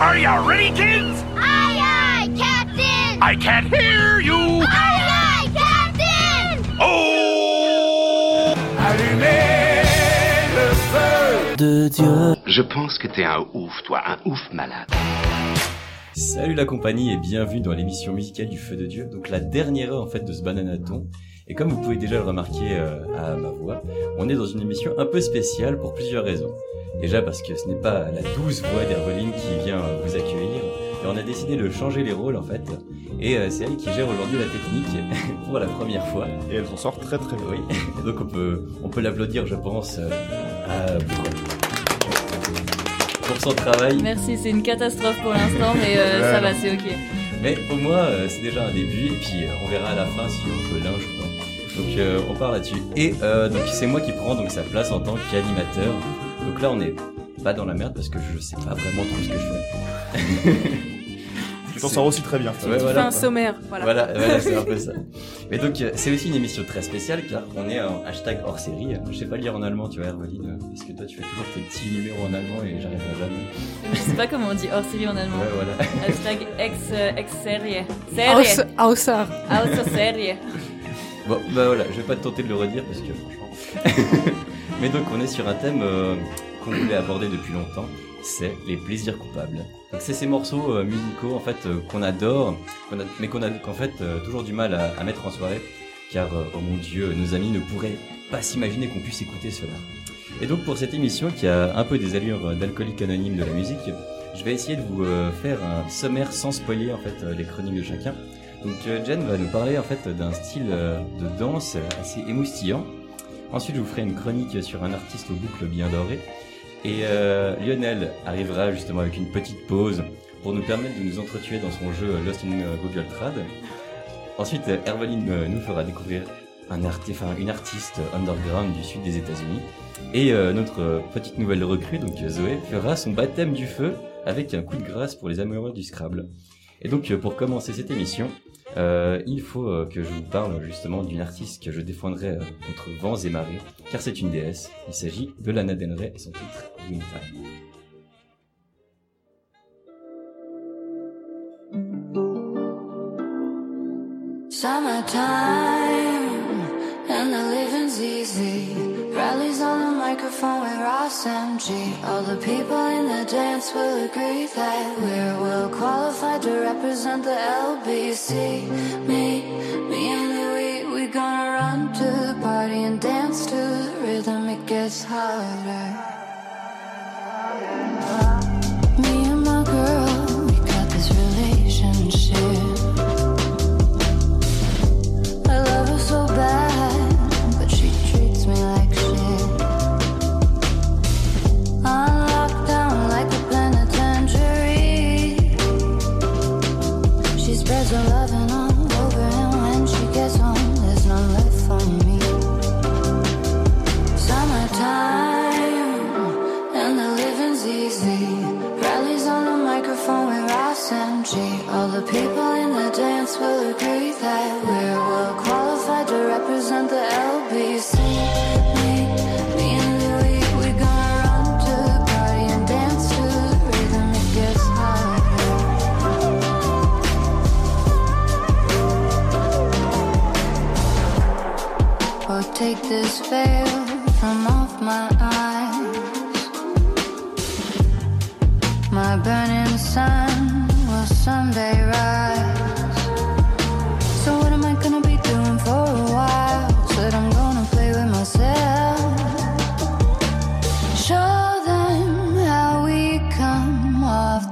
Are you ready, kids? Aye, aye, Captain! I can't hear you. Aye, aye, Captain! Oh Allumez le feu de Dieu. Je pense que t'es un ouf, toi, un ouf malade. Salut la compagnie et bienvenue dans l'émission musicale du Feu de Dieu, donc la dernière heure en fait de ce bananaton. Et comme vous pouvez déjà le remarquer euh, à ma voix, on est dans une émission un peu spéciale pour plusieurs raisons. Déjà parce que ce n'est pas la douce voix d'Herveline qui vient euh, vous accueillir, et on a décidé de changer les rôles en fait. Et euh, c'est elle qui gère aujourd'hui la technique pour la première fois. Et elle s'en sort très très bien. Oui, et donc on peut, on peut l'applaudir je pense euh, à- pour son travail. Merci, c'est une catastrophe pour l'instant, mais euh, ça va, c'est ok. Mais au moins, euh, c'est déjà un début, et puis euh, on verra à la fin si on peut linge ou pas. Donc euh, on part là-dessus. Et euh, donc c'est moi qui prends donc sa place en tant qu'animateur. Donc là on est pas dans la merde parce que je sais pas vraiment trop ce que je fais. Tu t'en sors aussi très bien. Ouais, Tu voilà, fais un quoi. sommaire, voilà. Voilà, voilà, c'est un peu ça. Mais donc euh, c'est aussi une émission très spéciale car on est en hashtag hors série. Je sais pas lire en allemand, tu vois, Herveline, euh, parce que toi tu fais toujours tes petits numéros en allemand et j'arriverai jamais. Je sais pas comment on dit hors série en allemand. Ouais, voilà. Hashtag ex, euh, ex serie. Serie. Außer. Außer serie. Bon, bah voilà, je vais pas te tenter de le redire parce que franchement. Mais donc, on est sur un thème euh, qu'on voulait aborder depuis longtemps, c'est les plaisirs coupables. Donc, c'est ces morceaux euh, musicaux en fait euh, qu'on adore, mais qu'on a qu'en fait euh, toujours du mal à, à mettre en soirée, car oh mon Dieu, nos amis ne pourraient pas s'imaginer qu'on puisse écouter cela. Et donc, pour cette émission qui a un peu des allures d'alcoolique anonyme de la musique, je vais essayer de vous faire un sommaire sans spoiler en fait les chroniques de chacun. Donc Jen va nous parler en fait d'un style de danse assez émoustillant. Ensuite, je vous ferai une chronique sur un artiste aux boucles bien dorées. Et euh, Lionel arrivera justement avec une petite pause pour nous permettre de nous entretuer dans son jeu Lost in euh, Google Trad. Ensuite, euh, Herveline euh, nous fera découvrir un enfin, une artiste underground du sud des États-Unis. Et euh, notre petite nouvelle recrue, donc Zoé, fera son baptême du feu avec un coup de grâce pour les amoureux du Scrabble. Et donc, pour commencer cette émission, euh, il faut euh, que je vous parle justement d'une artiste que je défendrai euh, contre vents et marées, car c'est une déesse. Il s'agit de Lana Del Rey et son titre Winter. Summertime and the living's easy. Rallies on the microphone with Ross MG. All the people in the dance will agree that we're well qualified to represent the LBC. Me, me and Louis, we gonna run to the party and dance to the rhythm. It gets harder. Me and my girl, we got this relationship.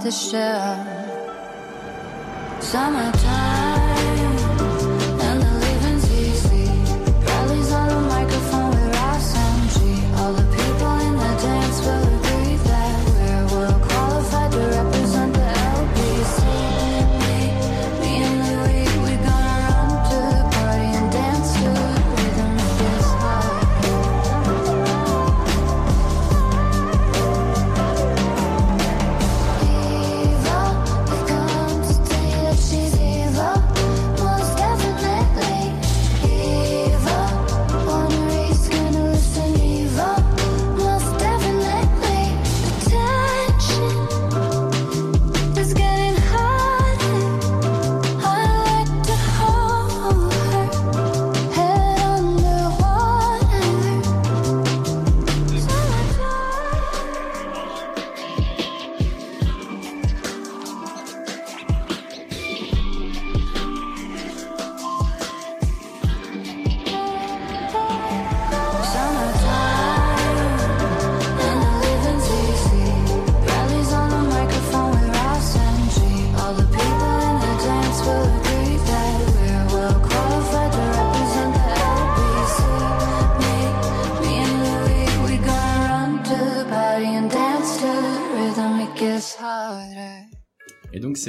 The shelf. Summertime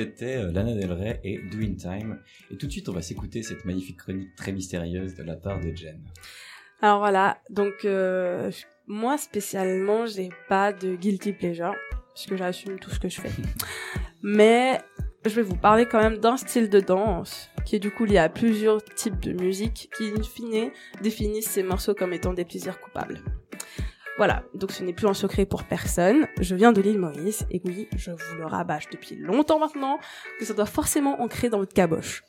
c'était euh, Lana Del Rey et Do In Time. Et tout de suite, on va s'écouter cette magnifique chronique très mystérieuse de la part de Jen. Alors voilà, donc euh, moi spécialement, j'ai pas de guilty pleasure puisque j'assume tout ce que je fais. Mais je vais vous parler quand même d'un style de danse qui est du coup lié à plusieurs types de musique qui, in fine, définissent ces morceaux comme étant des plaisirs coupables. Voilà, donc ce n'est plus un secret pour personne. Je viens de l'île Maurice et oui, je vous le rabâche depuis longtemps maintenant que ça doit forcément ancrer dans votre caboche.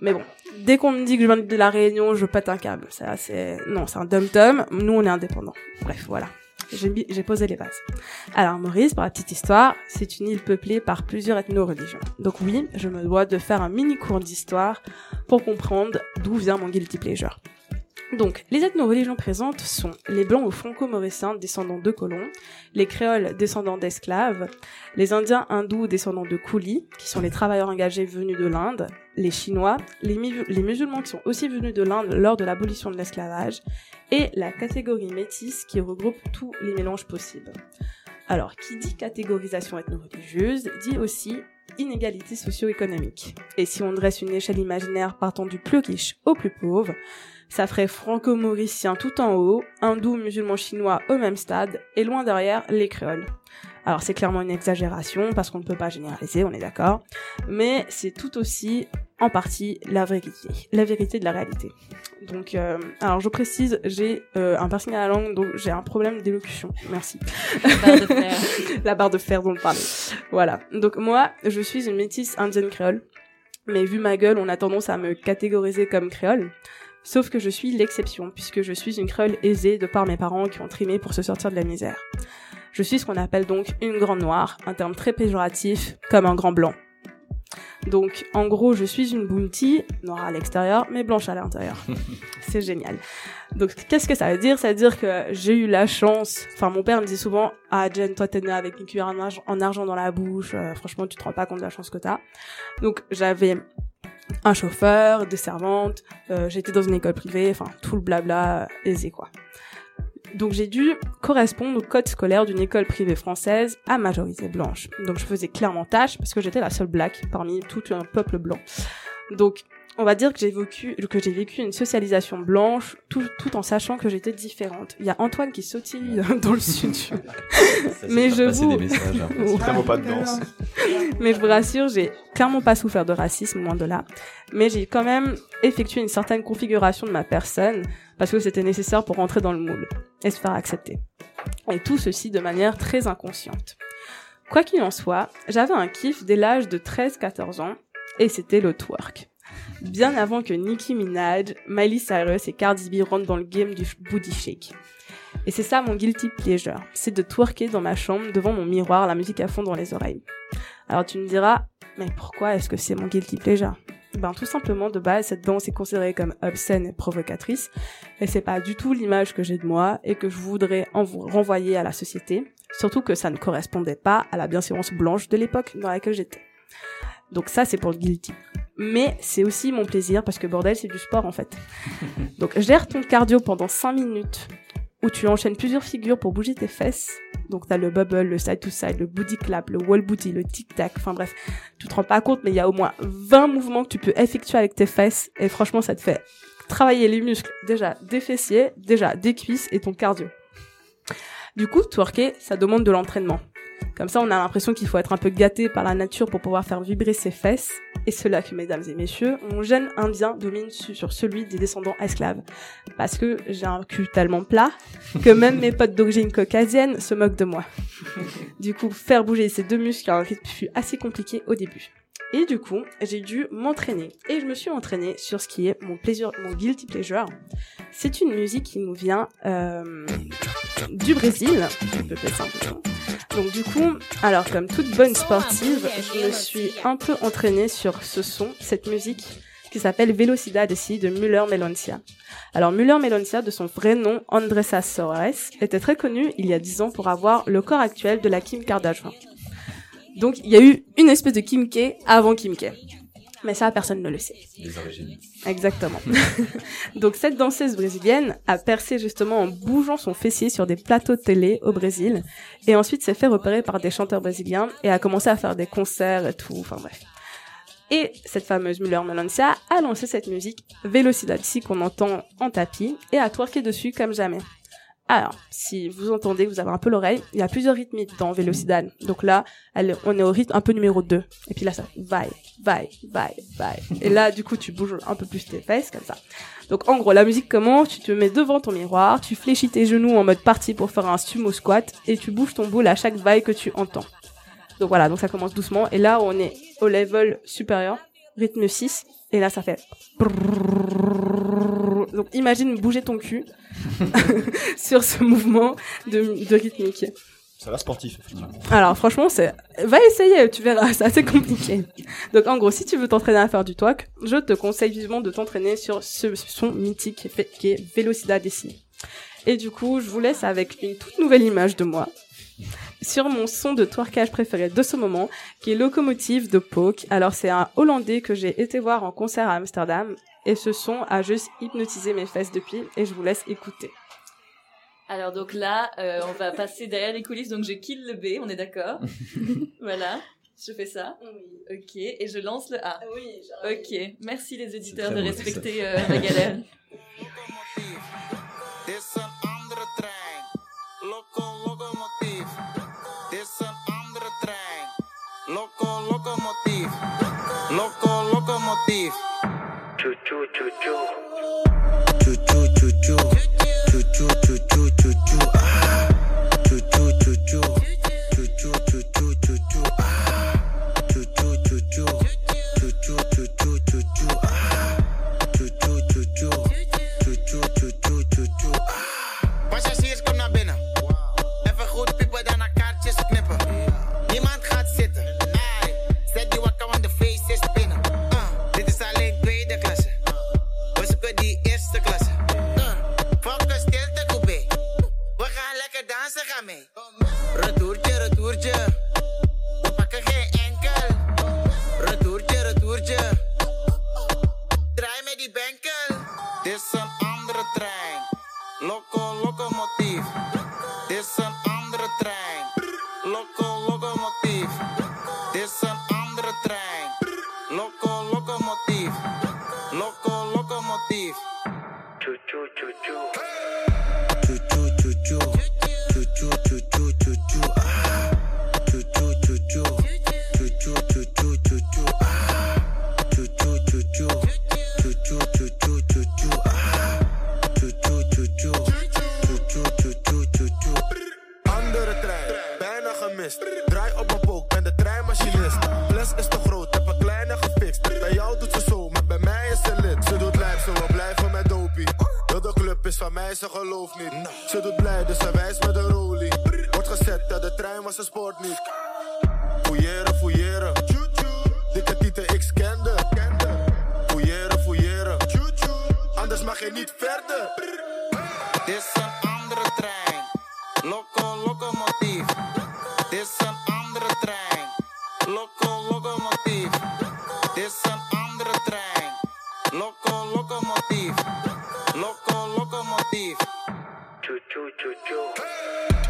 Mais bon, dès qu'on me dit que je viens de la Réunion, je pète un câble. Ça, c'est non, c'est un dum-dum. Nous, on est indépendants. Bref, voilà. J'ai posé les bases. Alors Maurice, pour la petite histoire, c'est une île peuplée par plusieurs ethno-religions. Donc oui, je me dois de faire un mini cours d'histoire pour comprendre d'où vient mon guilty pleasure. Donc, les ethno-religions présentes sont les blancs ou franco-mauriciens descendants de colons, les créoles descendants d'esclaves, les indiens hindous descendants de coulis, qui sont les travailleurs engagés venus de l'Inde, les chinois, les, musulmans qui sont aussi venus de l'Inde lors de l'abolition de l'esclavage, et la catégorie métisse qui regroupe tous les mélanges possibles. Alors, qui dit catégorisation ethno-religieuse dit aussi inégalité socio-économique. Et si on dresse une échelle imaginaire partant du plus riche au plus pauvre, ça ferait franco-mauricien tout en haut, hindou, musulman chinois au même stade, et loin derrière, les créoles. Alors c'est clairement une exagération, parce qu'on ne peut pas généraliser, on est d'accord, mais c'est tout aussi, en partie, la vérité. La vérité de la réalité. Donc, euh, alors je précise, j'ai euh, un piercing à la langue, donc j'ai un problème d'élocution. Merci. Barre de fer. la barre de fer dont on parlait. Voilà. Donc moi, je suis une métisse indienne créole. Mais vu ma gueule, on a tendance à me catégoriser comme créole. Sauf que je suis l'exception, puisque je suis une créole aisée de par mes parents qui ont trimé pour se sortir de la misère. Je suis ce qu'on appelle donc une grande noire, un terme très péjoratif, comme un grand blanc. Donc, en gros, je suis une bounty, noire à l'extérieur, mais blanche à l'intérieur. C'est génial. Donc, qu'est-ce que ça veut dire? Ça veut dire que j'ai eu la chance, enfin, mon père me dit souvent, ah, Jen, toi, t'es née avec une cuillère en argent, en argent dans la bouche, euh, franchement, tu te rends pas compte de la chance que t'as. Donc, j'avais un chauffeur, des servantes, euh, j'étais dans une école privée, enfin, tout le blabla euh, aisé, quoi. Donc j'ai dû correspondre au code scolaire d'une école privée française à majorité blanche. Donc je faisais clairement tâche parce que j'étais la seule black parmi tout un peuple blanc. Donc on va dire que j'ai vécu que j'ai vécu une socialisation blanche tout, tout en sachant que j'étais différente. Il y a Antoine qui sautille dans le studio. Mais je vous- des messages. hein. Vraiment pas de danse. Mais je vous rassure, j'ai clairement pas souffert de racisme, loin de là. Mais j'ai quand même effectué une certaine configuration de ma personne parce que c'était nécessaire pour rentrer dans le moule et se faire accepter. Et tout ceci de manière très inconsciente. Quoi qu'il en soit, j'avais un kiff dès l'âge de 13-14 ans et c'était le twerk. Bien avant que Nicki Minaj, Miley Cyrus et Cardi B rentrent dans le game du booty shake. Et c'est ça mon guilty pleasure, c'est de twerker dans ma chambre devant mon miroir, la musique à fond dans les oreilles. Alors tu me diras, mais pourquoi est-ce que c'est mon guilty pleasure? Ben tout simplement de base cette danse est considérée comme obscène et provocatrice et c'est pas du tout l'image que j'ai de moi et que je voudrais en vous renvoyer à la société, surtout que ça ne correspondait pas à la bienséance blanche de l'époque dans laquelle j'étais. Donc ça c'est pour le guilty. Mais c'est aussi mon plaisir parce que bordel c'est du sport en fait. Donc gère ton cardio pendant 5 minutes où tu enchaînes plusieurs figures pour bouger tes fesses. Donc t'as le bubble, le side to side, le booty clap, le wall booty, le tic tac. Enfin bref, tu te rends pas compte, mais il y a au moins 20 mouvements que tu peux effectuer avec tes fesses. Et franchement, ça te fait travailler les muscles déjà des fessiers, déjà des cuisses et ton cardio. Du coup, twerker, ça demande de l'entraînement. Comme ça, on a l'impression qu'il faut être un peu gâté par la nature pour pouvoir faire vibrer ses fesses. Et cela que, mesdames et messieurs, mon gène indien domine su- sur celui des descendants esclaves. Parce que j'ai un cul tellement plat que même mes potes d'origine caucasienne se moquent de moi. Du coup, faire bouger ces deux muscles à un rythme fut assez compliqué au début. Et du coup, j'ai dû m'entraîner. Et je me suis entraînée sur ce qui est mon plaisir, mon guilty pleasure. C'est une musique qui nous vient euh, du Brésil. Donc du coup, alors comme toute bonne sportive, je me suis un peu entraînée sur ce son, cette musique qui s'appelle Velocidad ici de Müller Meloncia. Alors Müller Meloncia, de son vrai nom Andressa Soares, était très connu il y a 10 ans pour avoir le corps actuel de la Kim Kardashian. Donc il y a eu une espèce de Kim K avant Kim K. Mais ça, personne ne le sait. Les origines. Exactement. Donc cette danseuse brésilienne a percé justement en bougeant son fessier sur des plateaux de télé au Brésil et ensuite s'est fait repérer par des chanteurs brésiliens et a commencé à faire des concerts et tout, enfin bref. Et cette fameuse Muller Melancia a lancé cette musique Velocidade qu'on entend en tapis et a twerké dessus comme jamais. Alors, si vous entendez, vous avez un peu l'oreille, il y a plusieurs rythmiques dans Velocidade. Donc là, on est au rythme un peu numéro 2. Et puis là, ça vaille, vaille, vaille, vaille. Et là, du coup, tu bouges un peu plus tes fesses, comme ça. Donc en gros, la musique commence, tu te mets devant ton miroir, tu fléchis tes genoux en mode parti pour faire un sumo squat et tu bouges ton boule à chaque vaille que tu entends. Donc voilà, donc ça commence doucement et là on est au level supérieur, rythme 6 et là ça fait donc imagine bouger ton cul sur ce mouvement de, de rythmique. Ça a l'air sportif, effectivement. Alors franchement, c'est va essayer, tu verras, c'est assez compliqué. Donc en gros, si tu veux t'entraîner à faire du twerk, je te conseille vivement de t'entraîner sur ce son mythique qui est, Velocidade ici. Et du coup, je vous laisse avec une toute nouvelle image de moi sur mon son de twerkage préféré de ce moment, qui est Locomotive de Poke. Alors c'est un Hollandais que j'ai été voir en concert à Amsterdam et ce son a juste hypnotisé mes fesses depuis et je vous laisse écouter. Alors donc là, euh, on va passer derrière les coulisses, donc je kill le B, on est d'accord Voilà, je fais ça. Ok, et je lance le A. Oui, Ok, merci les éditeurs de respecter euh, ma galère. to do. locomotive. Loco locomotive. Choo choo choo choo. Hey!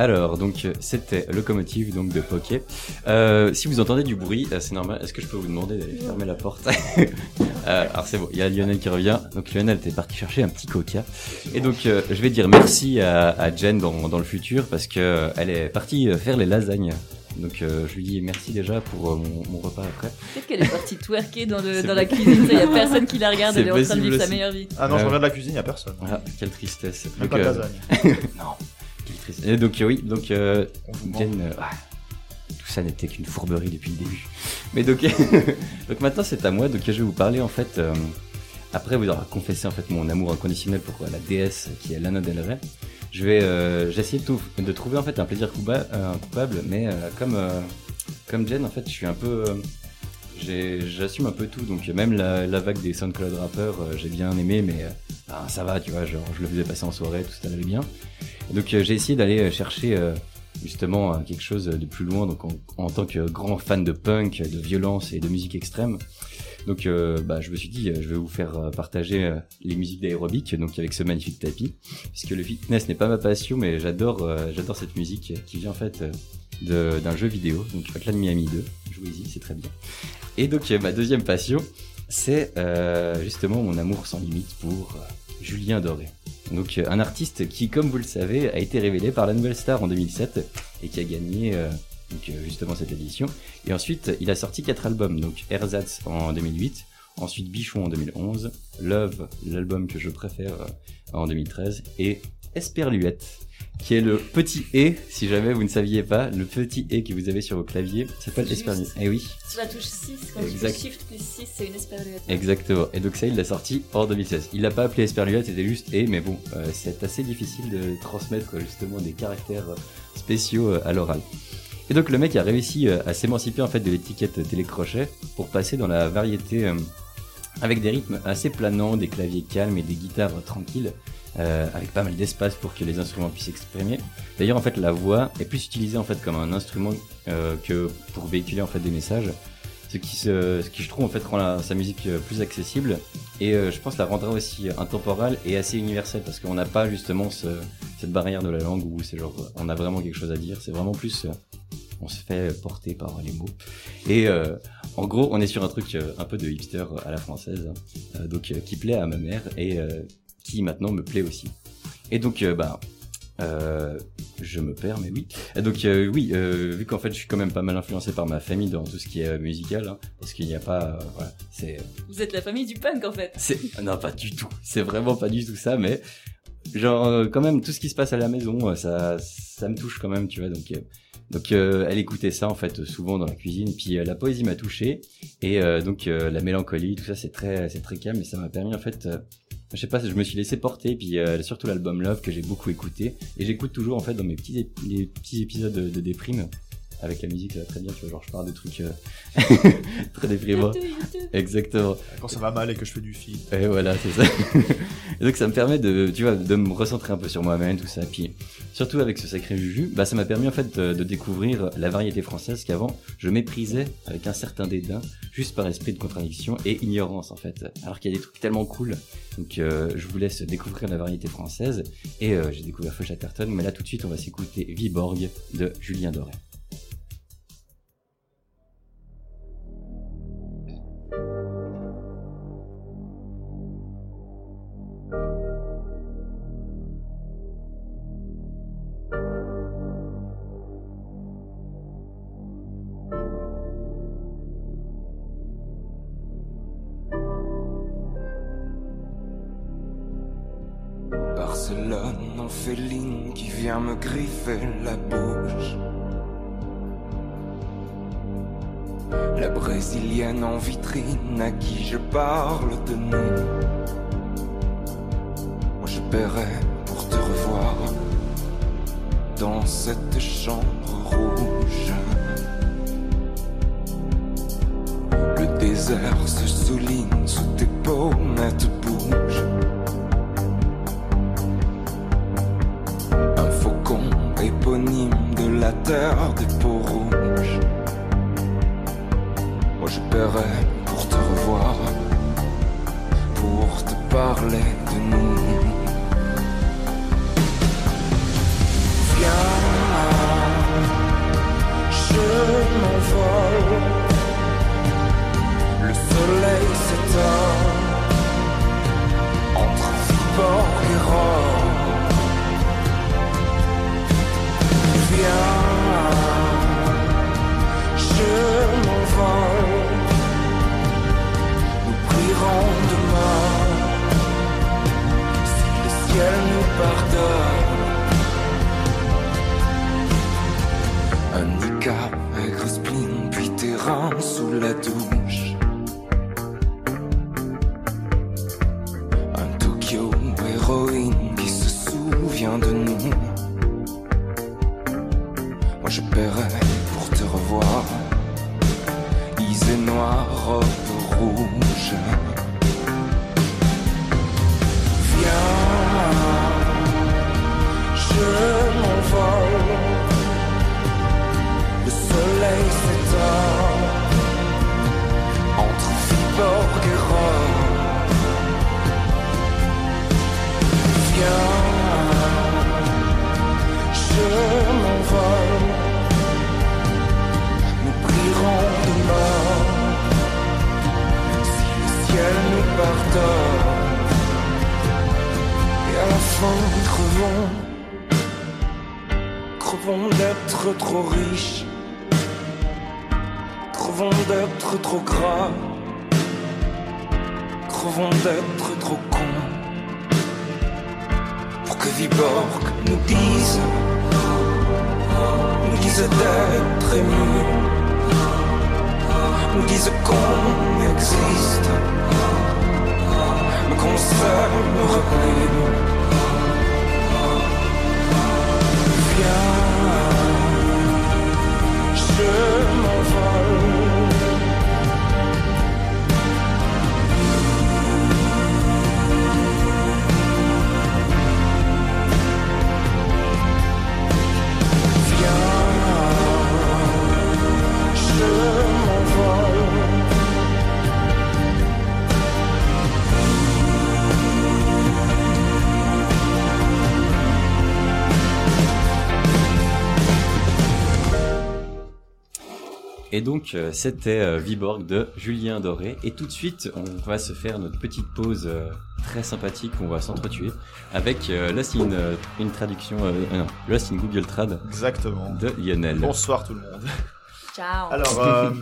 Alors, donc, euh, c'était Locomotive donc de Poké. Euh, si vous entendez du bruit, euh, c'est normal. Est-ce que je peux vous demander d'aller fermer la porte Euh, Alors, c'est bon, il y a Lionel qui revient. Donc, Lionel était parti chercher un petit coca. Et donc, euh, je vais dire merci à, à Jen dans, dans le futur parce que elle est partie faire les lasagnes. Donc, euh, je lui dis merci déjà pour euh, mon, mon repas après. Peut-être qu'elle est partie twerker dans, le, C'est dans la cuisine, il y a personne qui la regarde, elle est en train de vivre sa meilleure vie. Ah non, je reviens de la cuisine, y a personne. Voilà, quelle tristesse. Même Donc, pas de euh, lasagne. non, Et donc, euh, oui, donc, euh, euh, ah, tout ça n'était qu'une fourberie depuis le début. Mais donc, donc maintenant c'est à moi. Donc je vais vous parler en fait. euh, après vous avoir confessé en fait mon amour inconditionnel pour la déesse qui est Lana Del Rey. Je vais, euh, essayé de, de trouver en fait un plaisir coupa- euh, coupable, mais euh, comme euh, comme Jen, en fait, je suis un peu. J'assume un peu tout, donc même la, vague des SoundCloud rappeurs, euh, j'ai bien aimé, mais euh, ah, ça va, tu vois, genre je le faisais passer en soirée, tout ça allait bien. Donc euh, j'ai essayé d'aller chercher justement quelque chose de plus loin, donc en tant que grand fan de punk, de violence et de musique extrême. Donc euh, bah, je me suis dit, euh, je vais vous faire euh, partager les musiques d'aérobic, donc avec ce magnifique tapis, puisque le fitness n'est pas ma passion, mais j'adore j'adore cette musique qui vient en fait d'un jeu vidéo, donc Hotline Miami 2. Jouez-y, c'est très bien. Et donc ma deuxième passion, c'est justement mon amour sans limite pour Julien Doré. Donc un artiste qui, comme vous le savez, a été révélé par la Nouvelle Star en 2007 et qui a gagné donc, euh, justement cette édition. Et ensuite, il a sorti quatre albums, donc Ersatz en 2008, ensuite Bichon en 2011, Love, l'album que je préfère euh, en 2013, et Esperluette, qui est le petit E, si jamais vous ne saviez pas, le petit E que vous avez sur vos claviers s'appelle. Esperluette. Eh oui, Sur la touche 6, quand Exact. tu fais Shift plus 6, c'est une esperluette. Exactement. Et donc ça, il l'a sorti en 2016. Il l'a pas appelé Esperluette, c'était juste E, mais bon, euh, c'est assez difficile de transmettre justement des caractères spéciaux à l'oral. Et donc le mec a réussi euh, à s'émanciper en fait de l'étiquette télécrochet pour passer dans la variété euh, avec des rythmes assez planants, des claviers calmes et des guitares tranquilles, euh, avec pas mal d'espace pour que les instruments puissent s'exprimer. D'ailleurs en fait la voix est plus utilisée en fait comme un instrument euh, que pour véhiculer en fait des messages. Ce qui, se, ce qui je trouve en fait rend sa musique euh, plus accessible. Et euh, je pense la rendra aussi intemporelle et assez universelle parce qu'on n'a pas justement ce- cette barrière de la langue où c'est genre on a vraiment quelque chose à dire. C'est vraiment plus on se fait porter par les mots et euh, en gros on est sur un truc euh, un peu de hipster à la française hein, euh, donc euh, qui plaît à ma mère et euh, qui maintenant me plaît aussi et donc bah euh, je me perds, mais oui. Et donc euh, oui, euh, vu qu'en fait je suis quand même pas mal influencé par ma famille dans tout ce qui est musical, hein, parce qu'il n'y a pas, voilà, c'est, Vous êtes la famille du punk en fait. c'est, non pas du tout, c'est vraiment pas du tout ça, mais genre quand même tout ce qui se passe à la maison, ça, ça me touche quand même, tu vois. Donc euh, donc euh, elle écoutait ça en fait souvent dans la cuisine, puis euh, la poésie m'a touché, et euh, donc la mélancolie, tout ça c'est très calme, et ça m'a permis en fait je sais pas, je me suis laissé porter, puis surtout l'album Love que j'ai beaucoup écouté, et j'écoute toujours en fait dans mes petits épisodes de, de déprime, avec la musique ça va très bien, tu vois, genre je parle de trucs euh, très déprimants. YouTube, YouTube. Exactement. Quand ça va mal et que je fais du film. Et voilà, c'est ça. et donc ça me permet de, tu vois, de me recentrer un peu sur moi-même, tout ça. Puis surtout avec ce sacré Juju, bah ça m'a permis en fait de, de découvrir la variété française qu'avant je méprisais avec un certain dédain, juste par esprit de contradiction et ignorance en fait. Alors qu'il y a des trucs tellement cool. Donc euh, je vous laisse découvrir la variété française et euh, j'ai découvert Feu Chatterton, mais là tout de suite on va s'écouter Viborg de Julien Doré. Paierais pour te revoir dans cette chambre rouge. Le désert se souligne sous tes pommettes bougent. Un faucon éponyme de la terre des peaux rouges. Moi je paierais pour te revoir, pour te parler m'envole. Le soleil s'éteint entre Viborg et Rome. Viens, je m'envole. Nous prierons demain si le ciel nous pardonne. la tour Et donc, euh, c'était euh, Viborg de Julien Doré. Et tout de suite, on va se faire notre petite pause euh, très sympathique. On va s'entretuer avec euh, Lost in, euh, une traduction, euh, non, Lost in Google Trad Exactement. de Lionel. Bonsoir tout le monde. Ciao. Alors, euh,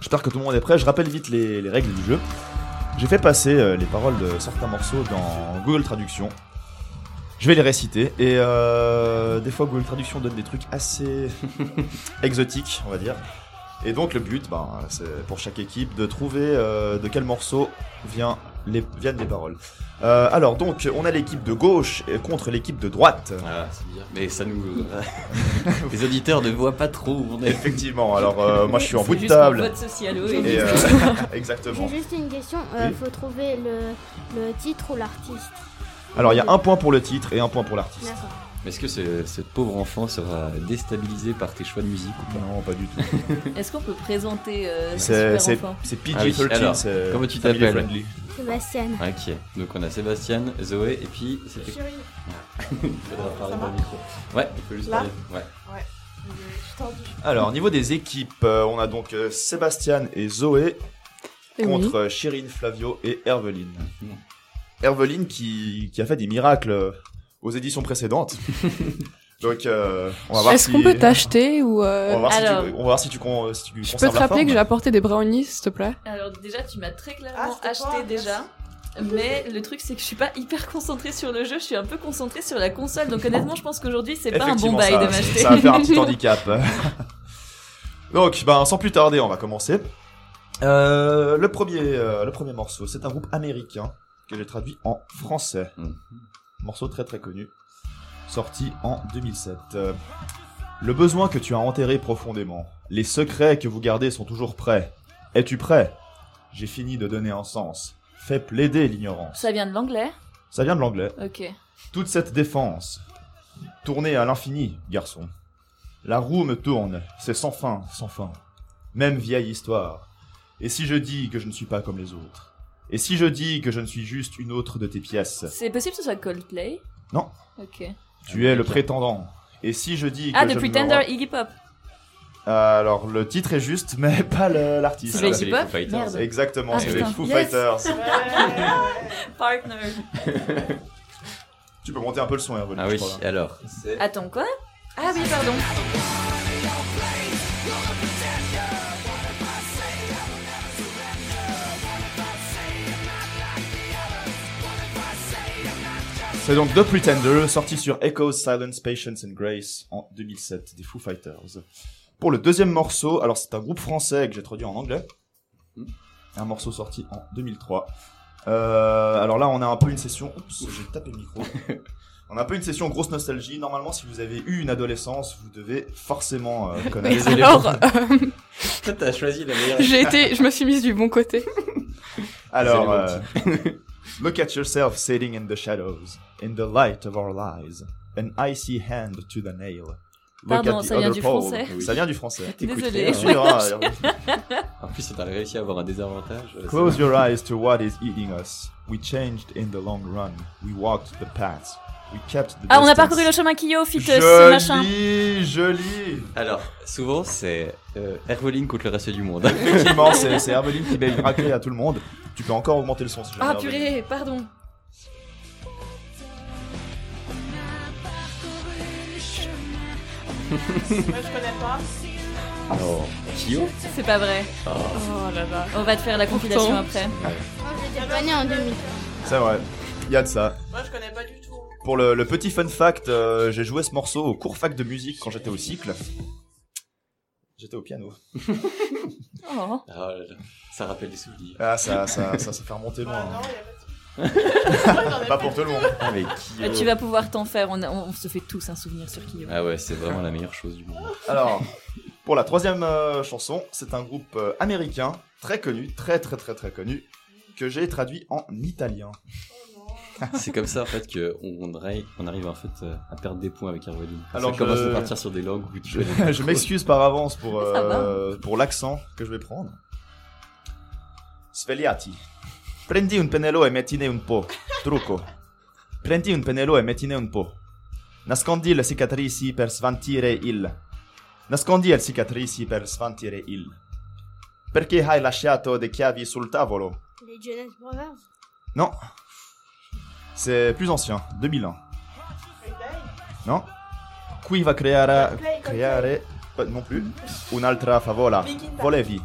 j'espère que tout le monde est prêt. Je rappelle vite les, les règles du jeu. J'ai fait passer les paroles de certains morceaux dans Google Traduction. Je vais les réciter et euh, des fois Google Traduction donne des trucs assez exotiques, on va dire. Et donc le but, ben, c'est pour chaque équipe de trouver euh, de quel morceau vient les, viennent les paroles. Euh, alors donc, on a l'équipe de gauche contre l'équipe de droite. Voilà, c'est bien. Mais ça nous. les auditeurs ne voient pas trop où on est. Effectivement, alors euh, moi je suis en bout de table. vote socialo et- Et, euh, exactement. J'ai juste une question. Euh, Oui. Faut trouver le, le titre ou l'artiste. Alors il y a un point pour le titre et un point pour l'artiste. D'accord. Est-ce que ce, ce pauvre enfant sera déstabilisé par tes choix de musique ou pas Non, pas du tout. Est-ce qu'on peut présenter euh, ce C'est super enfant c'est Ah oui, PG-13, alors, c'est comment tu t'appelles friendly. Sébastien. Ok, donc on a Sébastien, Zoé et puis c'était. Chérie. Il faudra parler dans le micro. Ouais, il faut juste Là parler. Ouais. Ouais. Je suis tendue. Alors, au niveau des équipes, euh, on a donc euh, Sébastien et Zoé Et contre oui. Chirine, Flavio et Herveline. Herveline qui, qui a fait des miracles euh, aux éditions précédentes. donc, euh, on va voir Est-ce si... qu'on peut t'acheter ou euh, On va voir si tu, on va voir si tu, con- si tu Je peux te rappeler forme. que j'ai apporté des brownies, s'il te plaît. Alors déjà, tu m'as très clairement Ah, acheté quoi déjà. Mais le truc, c'est que je suis pas hyper concentrée sur le jeu, je suis un peu concentrée sur la console. Donc honnêtement, je pense qu'aujourd'hui, c'est pas un bon bail de m'acheter. Ça va faire un petit handicap. Donc, ben, sans plus tarder, on va commencer. Euh, le premier, euh, le premier morceau, c'est un groupe américain que j'ai traduit en français. Mhm. Morceau très très connu, sorti en 2007. Euh, le besoin que tu as enterré profondément, les secrets que vous gardez sont toujours prêts. Es-tu prêt? J'ai fini de donner un sens. Fais plaider l'ignorance. Ça vient de l'anglais? Ça vient de l'anglais. Ok. Toute cette défense, tournée à l'infini, garçon. La roue me tourne, c'est sans fin, sans fin. Même vieille histoire. Et si je dis que je ne suis pas comme les autres Et si je dis que je ne suis juste une autre de tes pièces C'est possible que ce soit Coldplay Non. Ok. Tu es le prétendant. Et si je dis que Ah, je The ne me Pretender, rends- Iggy Pop. Alors, le titre est juste, mais pas le- l'artiste. C'est les Iggy Pop Merde. Exactement, Ah, c'est les putain. Foo Yes. Fighters. Partner. Tu peux monter un peu le son, Hervé. Ah je oui, crois, là. alors. Attends, quoi? Ah oui, pardon. C'est donc The Pretender, sorti sur Echoes, Silence, Patience and Grace en 2007 des Foo Fighters. Pour le deuxième morceau, alors c'est un groupe français que j'ai traduit en anglais. Un morceau sorti en 2003. Euh, alors là, on a un peu une session. Oups, j'ai tapé le micro. On a un peu une session grosse nostalgie. Normalement, si vous avez eu une adolescence, vous devez forcément euh, connaître. Mais alors, euh, Toi, t'as choisi la meilleure. j'ai été, je me suis mise du bon côté. Alors, euh, look at yourself sitting in the shadows, in the light of our lies, an icy hand to the nail. Look Pardon, at the ça vient other du pole. français Oui, Ça vient du français. Sûr, hein, En plus, t'as réussi à avoir un désavantage. euh, Close your eyes to what is eating us. We changed in the long run. We walked the path. Ah, on a parcouru le chemin Kyo, fit euh, ce machin. Joli, joli. Alors, souvent, c'est euh, Herveline contre le reste du monde. Effectivement, c'est c'est Herveline qui met une raclée à tout le monde. Tu peux encore augmenter le son si. Ah, Herveline. purée, pardon. Moi, je connais pas. Oh, Kyo C'est pas vrai. Oh. Oh là là. On va te faire la compilation Pourtant. après. Moi, en 2000. C'est vrai. Il y a de ça. Moi, je connais pas du tout. Pour le, le petit fun fact, euh, j'ai joué ce morceau au cours fac de musique quand j'étais au cycle. J'étais au piano. Oh. Ah là là, ça rappelle des souvenirs. Ah, ça, ça, ça, ça fait remonter loin. Ah, non, hein. y a pas de Pas pour tout le monde. Ah, mais Euh, Kyo. Tu vas pouvoir t'en faire, on, a- on- on se fait tous un souvenir sur Kyo. Ah ouais, c'est vraiment la meilleure chose du monde. Alors, pour la troisième euh, chanson, c'est un groupe euh, américain très connu, très très très très connu, que j'ai traduit en italien. C'est comme ça en fait qu'on on arrive, on arrive en fait euh, à perdre des points avec Herveline. Alors, Alors, ça commence je- à partir sur des langues où tu Je, m'excuse par avance pour, euh, pour l'accent que je vais prendre. Svegliati. Prendi un pennello e mettine un po'. Trucco. Prendi un pennello e mettine un po'. Nascondi le cicatrici per svantire il. Nascondi le cicatrici per svantire il. Perché hai lasciato dei chiavi sul tavolo? Les Jonas Brothers? Non. C'est plus ancien, 2001. Non Qui va creare, creare non plus, un'altra favola. Volevi.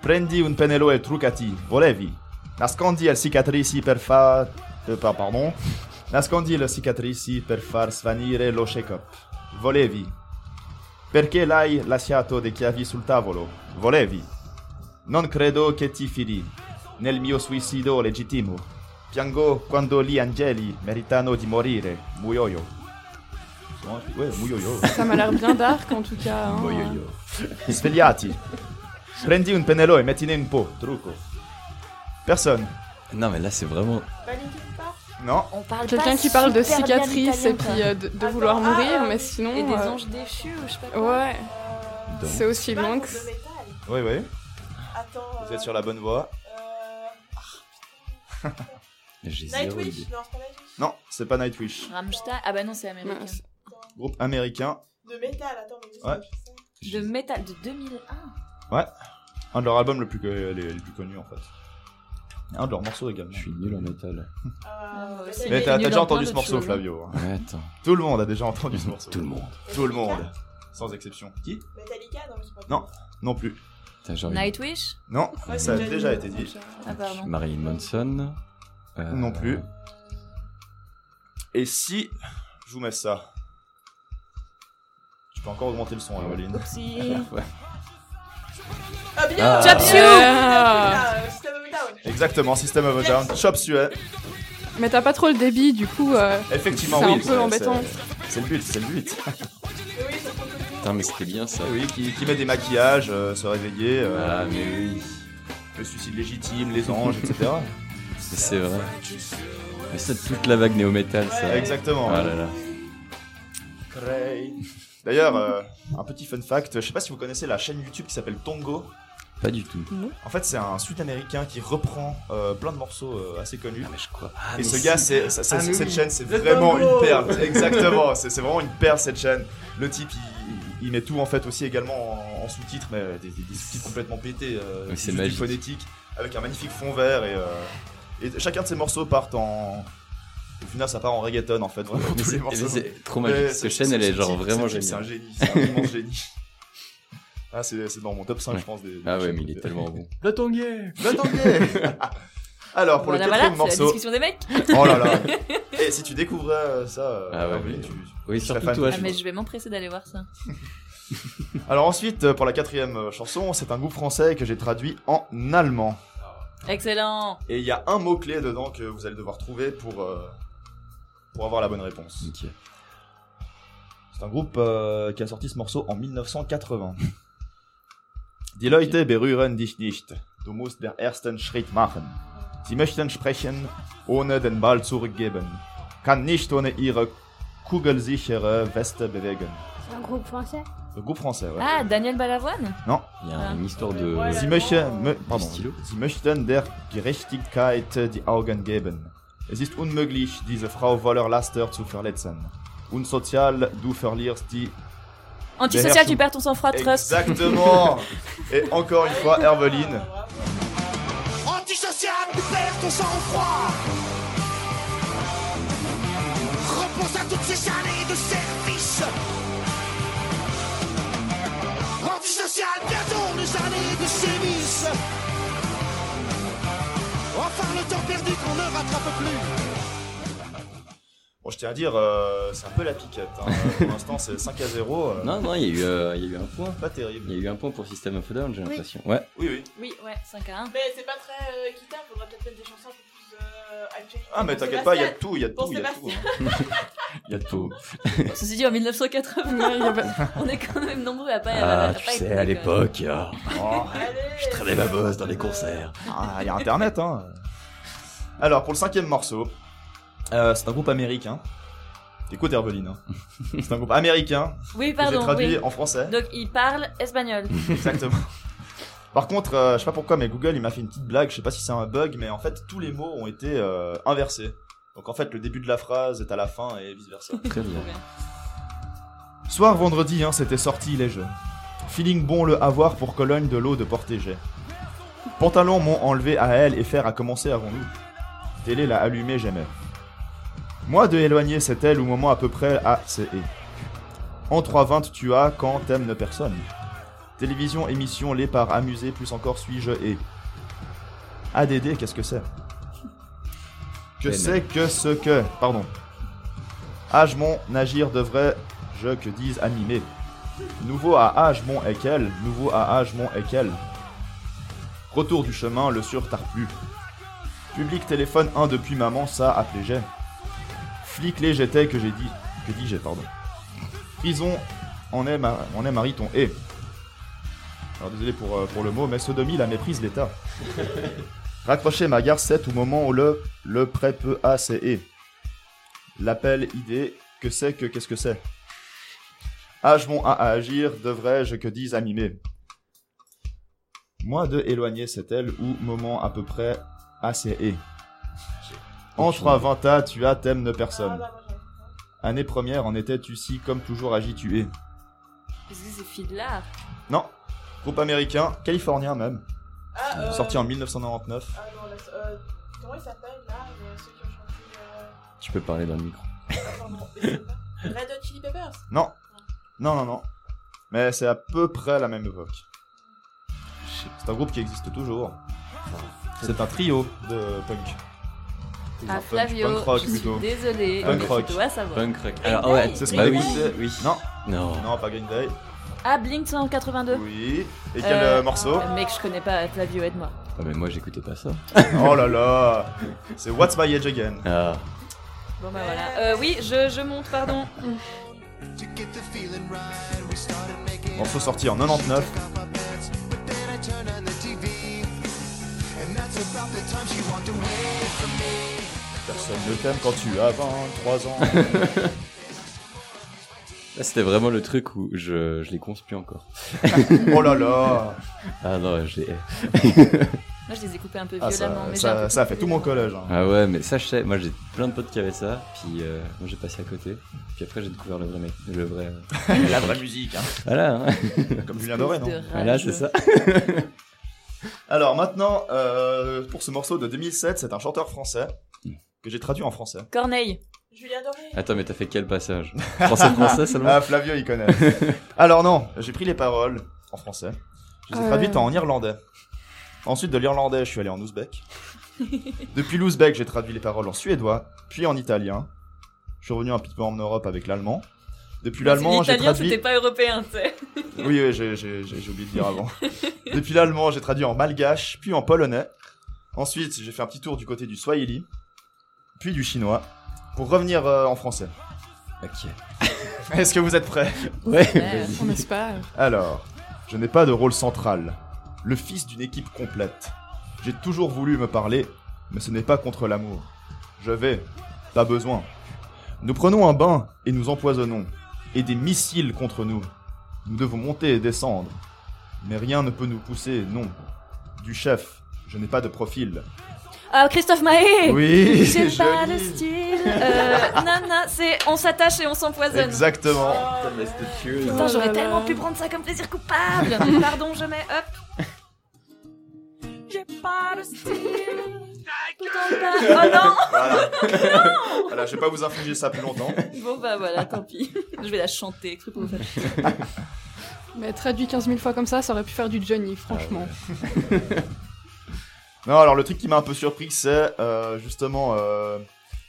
Prendi un pennello e truccati. Volevi. Nascondi le cicatrici per far... pa- pardon. Nascondi le cicatrici per far svanire lo shake-up. Volevi. Perché l'hai lasciato dei chiavi sul tavolo? Volevi. Non credo che ti fidi nel mio suicidio legittimo. Piango quando gli angeli meritano di morire. Muoio. Ouais, muoio. Ça m'a l'air bien dark en tout cas. hein. Svegliati. Prendi un pennello e mettine un po'. Trucco. Personne. Non mais là c'est vraiment... Non. On parle Quelqu'un qui parle de cicatrices et puis euh, de, de vouloir mourir, mais sinon. Et des euh, anges déchus ou je sais pas quoi. Ouais. Donc. C'est aussi long que. Oui, oui. Attends. Vous êtes sur la bonne voie. Nightwish. Non, c'est pas Nightwish. Non, c'est pas Nightwish. Rammstein Ah bah non, c'est américain. Groupe américain. De métal, attends, mais Ouais. De métal de 2001. Ouais. Un de leurs albums le plus co- les, les plus connus en fait. Un de leurs morceaux également. Je suis nul en métal. Ah, moi aussi, Mais t'as déjà entendu ce morceau, hein. Flavio. hein. Ouais, attends. Tout le monde a déjà entendu ce morceau. Tout le monde. Tout le monde. Sans exception. Qui? Metallica Non, mais pas Non, non plus. Nightwish? Non, ça a déjà été dit. Ah pardon. Marilyn Manson. Euh, Non plus. Et si je vous mets ça Tu peux encore augmenter le son, hein. Ouais. Ah bien Ah. Chop. Ah, euh, System of a Down. Exactement, System of a Down. Chop Suey. Mais t'as pas trop le débit, du coup. euh, Effectivement, C'est oui. un peu embêtant. c'est- le but, c'est le but. Putain, mais c'était bien ça. oui, qui, qui met des maquillages, euh, se réveiller, euh, Ah, mais oui. le suicide légitime, les anges, etc. C'est vrai. Mais c'est toute la vague néo-metal, ça. Exactement. Ah là là. D'ailleurs, euh, un petit fun fact, je sais pas si vous connaissez la chaîne YouTube qui s'appelle Tongo. Pas du tout. En fait, c'est un sud-américain qui reprend euh, plein de morceaux euh, assez connus. mais je crois. Et ce gars, c'est, ça- ça- Ah, cette oui. chaîne, c'est vraiment une perle. Exactement, c'est, vraiment une perle cette chaîne. Le type, il, il met tout en fait aussi également en, en sous-titres, mais des, des- des sous-titres complètement pétés, euh, Mais c'est juste du magique. phonétique, avec un magnifique fond vert et, euh, et chacun de ces morceaux partent en. Au final, ça part en reggaeton en fait, vraiment tous les c'est- morceaux. c'est trop magique. Cette chaîne, elle est genre vraiment type, C'est un géniale. génie, c'est un immense génie. Ah, c'est, c'est dans mon top 5, Ouais. je pense. Des, Ah des ouais, chaînes mais il est tellement bon. Le tanguay Le tanguay Alors, pour Voilà, le voilà, quatrième c'est la morceau. discussion des mecs. Oh là là Et si tu découvrais euh, ça, euh, Ah ouais, mais- tu- Oui, tu serais surtout fan. toi, Ah, mais je vais m'empresser d'aller voir ça. Alors ensuite, euh, pour la quatrième chanson, c'est un groupe français que j'ai traduit en allemand. Excellent. Et il y a un mot-clé dedans que vous allez devoir trouver pour, euh, pour avoir la bonne réponse. Ok. C'est un groupe euh, qui a sorti ce morceau en 1980. Die Leute berühren dich nicht. Du musst der ersten Schritt machen. Sie möchten sprechen, ohne den Ball zurückgeben. Kann nicht ohne ihre kugelsichere Weste bewegen. C'est un groupe français? Le groupe français, ouais. Ah, Daniel Balavoine Non. Il y a une histoire de. Sie möchten, pardon, stylo. Sie möchten der Gerechtigkeit die Augen geben. Es ist unmöglich, diese Frau voller Laster zu verletzen. Unsozial, du verlierst die... Antisocial, tu perds ton sang-froid, trust. Exactement Et encore une fois, Herveline. Antisocial, tu perds ton sang-froid. Repense à toutes ces années de service. Antisocial, bientôt les années de sévices. Enfin le temps perdu qu'on ne rattrape plus. Bon, je tiens à dire, euh, c'est un peu la piquette. hein. Pour l'instant, c'est 5 à 0. euh, Non, non, il y, a eu, euh, il y a eu un point. Pas terrible. Il y a eu un point pour System of a Down, j'ai Oui. l'impression. Ouais. Oui, oui. Oui, ouais, 5 à 1. Mais c'est pas très euh, équitable, faudrait peut-être mettre des chansons un peu euh. Ah, mais t'inquiète pas, il y a de tout, il y a de tout, il y a de tout. Hein. Il y a tout. Ceci dit, en 1980, Ouais, il y avait- on est quand même nombreux à pas. Ah, à tu pas sais, à l'époque, euh, Oh, je traînais ma bosse dans les concerts. ah, il y a Internet, hein. Alors, pour le cinquième morceau, euh, c'est un groupe américain. Écoute, Herveline. hein. C'est un groupe américain Oui, pardon. j'ai traduit oui. en français. Donc, il parle espagnol. Exactement. Par contre, euh, je sais pas pourquoi, mais Google il m'a fait une petite blague. Je sais pas si c'est un bug, mais en fait tous les mots ont été euh, inversés. Donc en fait, le début de la phrase est à la fin et vice versa. Très bien. Soir vendredi, hein, c'était sorti les jeux. Feeling bon le avoir pour Cologne de l'eau de Portégé. Pantalon m'ont enlevé à elle et faire à commencer avant nous. Télé l'a allumé, j'aimais. Moi de éloigner c'est elle au moment à peu près à c'est et. En 3.20 tu as quand t'aimes ne personne. Télévision, émission, les par amusé, plus encore suis-je et. ADD, qu'est-ce que c'est? Que c'est que ce que. Pardon. Âge mon agir devrait, je que dise animé. Nouveau à âge mon et quel, nouveau à âge mon et quel. Retour du chemin, le surtarplu. Public téléphone 1 depuis maman, ça appelé j'ai. Flic les j'étais que j'ai dit, que dis j'ai, pardon. Prison, on est, ma, on est mariton et. Alors désolé pour, euh, pour le mot, mais sodomie la méprise l'État. Raccrocher ma gare 7 au moment où le, le prêt peut A c'est et. L'appel idée, que c'est que qu'est-ce que c'est? Âge mon à agir, devrais-je que dise à mimer? Moi de éloigner c'est elle ou moment à peu près A c'est et. Entre à 20 à tu as thème de personne. Année première en étais-tu si comme toujours agi tu es Est-ce que c'est Fiddler Non. Groupe américain, californien même. Ah, euh, Sorti en 1999. Ah non, laisse- euh, comment il s'appelle là euh, Ceux qui ont chanté. Euh... Tu peux parler dans le micro. Red Hot Chili Peppers? Non. Non, non, non. Mais c'est à peu près la même époque. C'est un groupe qui existe toujours. C'est un trio de punk. Ah, Punk- Flavio, punk rock je suis plutôt. désolée, Punk rock. tu dois savoir. Punk rock. Alors, ouais. C'est ce bah oui. écoutait Oui. Non, Non. non, pas Green Day. Ah, Blink 182. Oui. Et quel Euh, euh, morceau euh, Mec, je connais pas Flavio, aide-moi. Ah, mais moi, j'écoutais pas ça. Oh là là C'est What's My Age Again. Ah. Bon bah voilà. Euh, oui, je, je monte, pardon. Morceau sorti en 99. Personne ne t'aime quand tu as 23 ans. Là, c'était vraiment le truc où je, je les conspue encore. oh là là Ah non, je les hais. Moi, je les ai coupés un peu Ah, ça, mais j'ai ça, peu ça a fait tout mon collège. hein. Ah ouais, mais ça, je sais. Moi, j'ai plein de potes qui avaient ça. Puis, euh, moi, j'ai passé à côté. Puis après, j'ai découvert le vrai mec. Le vrai. euh, La vraie musique, hein. Voilà. hein. Comme Julien Doré, non Voilà, rage. c'est ça. Alors maintenant, euh, pour ce morceau de 2007, c'est un chanteur français que j'ai traduit en français. Corneille. Julien Doré Attends, mais t'as fait quel passage? Français-français seulement? Ah, Flavio, il connaît. Alors non, j'ai pris les paroles en français. Je les ai Ouais. traduites en irlandais. Ensuite de l'irlandais, je suis allé en ouzbek. Depuis l'ouzbek, j'ai traduit les paroles en suédois, puis en italien. Je suis revenu un petit peu en Europe avec l'allemand. Depuis l'allemand, j'ai L'italien, traduit... c'était pas européen, tu sais. Oui, oui, j'ai j'ai- j'ai- j'ai oublié de dire avant. Depuis l'allemand, j'ai traduit en malgache, puis en polonais. Ensuite, j'ai fait un petit tour du côté du swahili, puis du chinois, pour revenir euh, en français. Ok. Est-ce que vous êtes prêts? Ouais, Ouais. On espère. Alors, je n'ai pas de rôle central. Le fils d'une équipe complète. J'ai toujours voulu me parler, mais ce n'est pas contre l'amour. Je vais, pas besoin. Nous prenons un bain et nous empoisonnons, et des missiles contre nous. Nous devons monter et descendre. Mais rien ne peut nous pousser, non. Du chef, je n'ai pas de profil. Ah, Christophe Mahé Oui, J'ai joli. pas de style. Euh, non, non, c'est on s'attache et on s'empoisonne. Exactement. Putain, j'aurais tellement pu prendre ça comme plaisir coupable. Pardon, je mets hop. J'ai pas de style. Oh non Voilà. voilà, je vais pas vous infliger ça plus longtemps. Bon bah voilà, tant pis. Je vais la chanter, exprès pour vous faire. Mais traduit 15 000 fois comme ça, ça aurait pu faire du Johnny, franchement. Non, alors le truc qui m'a un peu surpris, c'est euh, justement, euh,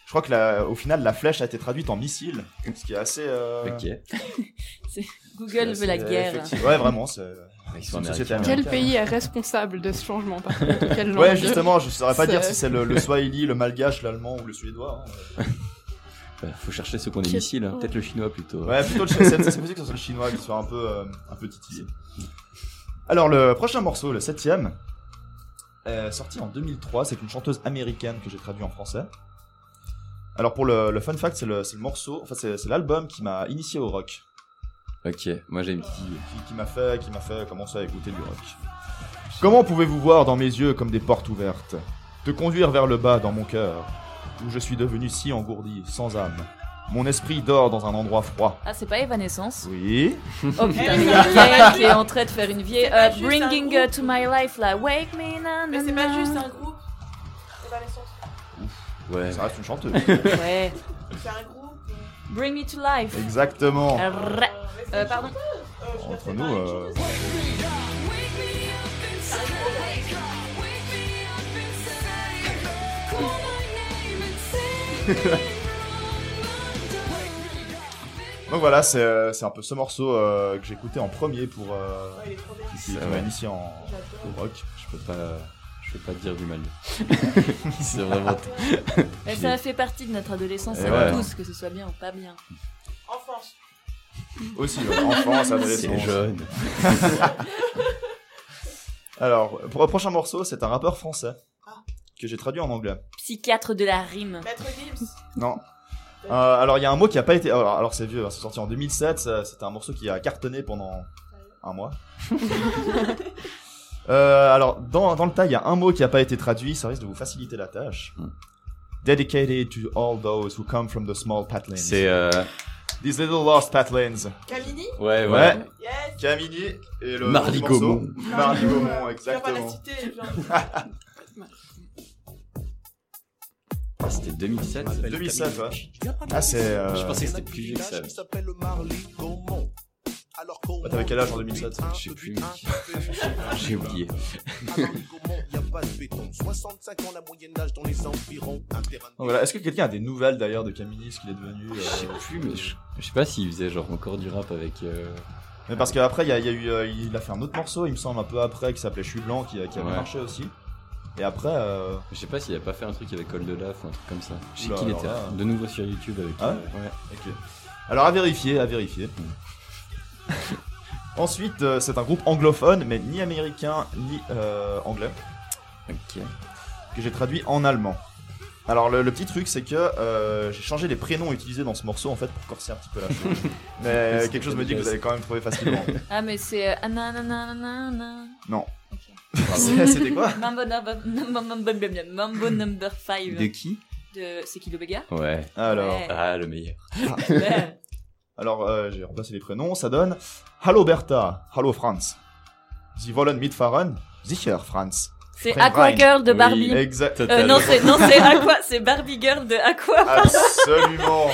je crois que la- au final, la flèche a été traduite en missile, ce qui est assez. euh, Ok. C'est- Google veut la guerre. Ouais, vraiment, c'est. Ils sont. Quel pays est responsable de ce changement par langue Ouais, justement, je saurais pas C'est- dire si c'est le, le swahili, le malgache, l'allemand ou le suédois. hein. Bah, faut chercher ceux qu'on est Quel- missiles, hein. peut-être le chinois plutôt. Ouais, plutôt le c'est c'est possible que ce soit le chinois qui soit un peu, euh, un peu titillé. Alors, le prochain morceau, le septième, est sorti en 2003. C'est une chanteuse américaine que j'ai traduit en français. Alors, pour le, le fun fact, c'est le, morceau, enfin, c'est c'est l'album qui m'a initié au rock. Ok, moi j'ai une petite idée. Qui, qui m'a fait, qui m'a fait commencer à écouter du rock. Comment pouvez-vous voir dans mes yeux comme des portes ouvertes? Te conduire vers le bas dans mon cœur, où je suis devenu si engourdi, sans âme. Mon esprit dort dans un endroit froid. Ah, c'est pas Evanescence? Oui. Oh putain, il y a qui est en train de faire une vieille. Euh, bringing uh, to my life là. Wake me na, Mais c'est pas juste un groupe. Evanescence. Ouais. Ça reste une chanteuse. Ouais. C'est un groupe. Bring me to life. Exactement. Arrrr. Euh, pardon. Entre nous, euh, Donc voilà, c'est euh, c'est un peu ce morceau euh, que j'ai écouté en premier pour euh, Ouais, il est trop bien. qui, m'a initié en au rock. Je peux pas, je peux pas te dire du mal. c'est vraiment. Mais ça fait partie de notre adolescence, Et ça ouais. tous, que ce soit bien ou pas bien. Enfance. Aussi, ouais, enfance, C'est adolescence. jeune. Alors, pour le prochain morceau, c'est un rappeur français Ah. que j'ai traduit en anglais. Psychiatre de la rime. Maître Gims. Non. Euh, alors il y a un mot qui a pas été. Alors, alors, c'est vieux, hein, c'est sorti en 2007. ça- C'était un morceau qui a cartonné pendant un mois. Euh, alors dans, dans le tas, il y a un mot qui a pas été traduit. Ça risque de vous faciliter la tâche. Hmm. Dedicated to all those who come from the small patlands. C'est. Euh... These little lost patlands. Camini? Ouais, ouais. Ouais. Yes. Camini et le Marly. Gaumont. Marly Gaumont, exactement. C'était 2007. 2007, ouais. Ah, c'est. euh, Je pensais que c'était plus vieux que ça. bah, T'avais quel âge en 2007 Je sais plus. J'ai oublié. Donc voilà. Est-ce que quelqu'un a des nouvelles d'ailleurs de Camini, ce qu'il est devenu euh, Je sais plus, mais je, je sais pas s'il faisait genre encore du rap avec. euh, Mais parce qu'après, il y a, il y a eu, euh, il a fait un autre morceau, il me semble, un peu après, qui s'appelait Je suis blanc, qui, qui avait Ouais. marché aussi. Et après, euh, Je sais pas s'il a pas fait un truc avec Col de Laf ou un truc comme ça. Je sais qu'il était là. de nouveau sur YouTube avec. Ah euh, ouais ouais. ok. Alors à vérifier, à vérifier. Ensuite, euh, c'est un groupe anglophone, mais ni américain ni euh, anglais, Ok. que j'ai traduit en allemand. Alors le, le petit truc, c'est que euh, j'ai changé les prénoms utilisés dans ce morceau en fait pour corser un petit peu la chose. mais quelque chose me dit que vous allez quand même trouver facilement. Ah, mais c'est. euh. Non. C'était quoi Mambo number, Mambo, Mambo number 5. De qui De... C'est Kilo Bega Ouais. Alors, Ouais. Ah, le meilleur. Ouais. alors euh, j'ai remplacé les prénoms, ça donne Hallo Bertha, Hallo Franz. Sie wollen mitfahren? Sicher, Franz. C'est Aqua. Girl de Oui. Barbie. Exact. Euh, non, c'est non, c'est Aqua, c'est Barbie Girl de Aqua. Absolument.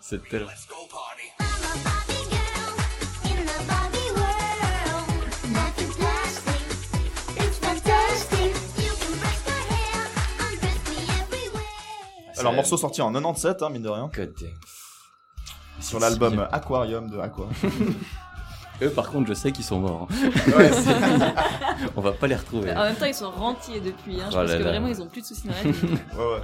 C'est tellement. Alors morceau sorti en 97, hein, mine de rien. Sur l'album Aquarium de Aqua. Eux, par contre, je sais qu'ils sont morts. hein. Ouais, On va pas les retrouver. En même temps, ils sont rentiers depuis. Hein. Je Oh pense là que là. vraiment, ils ont plus de soucis dans la vie. ouais, ouais.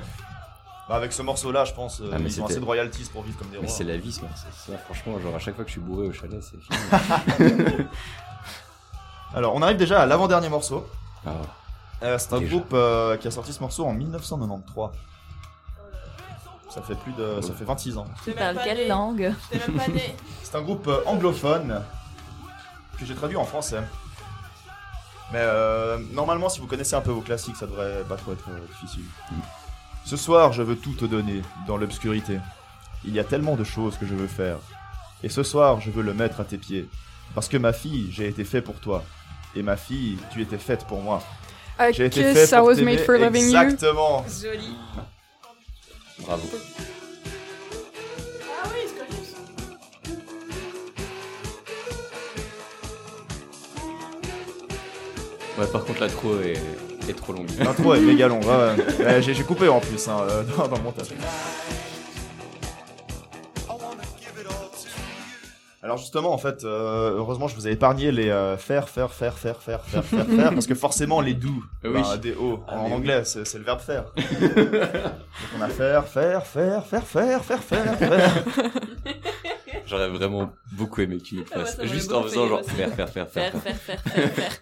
Bah, avec ce morceau-là, je pense, euh, Ah, mais ils ont assez de royalties pour vivre comme des rois. Mais c'est la vie, ce morceau. Ça, franchement, genre à chaque fois que je suis bourré au chalet, c'est fini. Alors, on arrive déjà à l'avant-dernier morceau. Ah. Euh, c'est un Déjà. groupe euh, qui a sorti ce morceau en 1993. Ça fait plus de, ça fait 26 ans. Tu parles quelle langue. C'est un groupe euh, anglophone que j'ai traduit en français. Mais euh, normalement, si vous connaissez un peu vos classiques, ça devrait pas trop être euh, difficile. Ce soir, je veux tout te donner dans l'obscurité. Il y a tellement de choses que je veux faire. Et ce soir, je veux le mettre à tes pieds. Parce que ma fille, j'ai été fait pour toi. Et ma fille, tu étais faite pour moi. J'ai été fait pour. Exactement. Joli. Bravo. Ah oui, c'est connu ça. Ouais, par contre, l'intro est, est trop longue. L'intro est méga long. ouais, ouais. Ouais, j'ai j'ai coupé en plus hein, euh, dans, dans le montage. Alors justement, en fait, euh, heureusement, je vous ai épargné les euh, faire, faire, faire, faire, faire, faire, faire, faire, parce que forcément, les do, Oui. ben, des o, Ah, en oui. anglais, c'est le verbe faire. Donc on a faire, faire, faire, faire, faire, faire, faire, faire. J'aurais vraiment beaucoup aimé que tu nous Ah ouais, m'aurait Juste en faisant genre faire, faire, faire. Faire, faire, faire, faire, faire.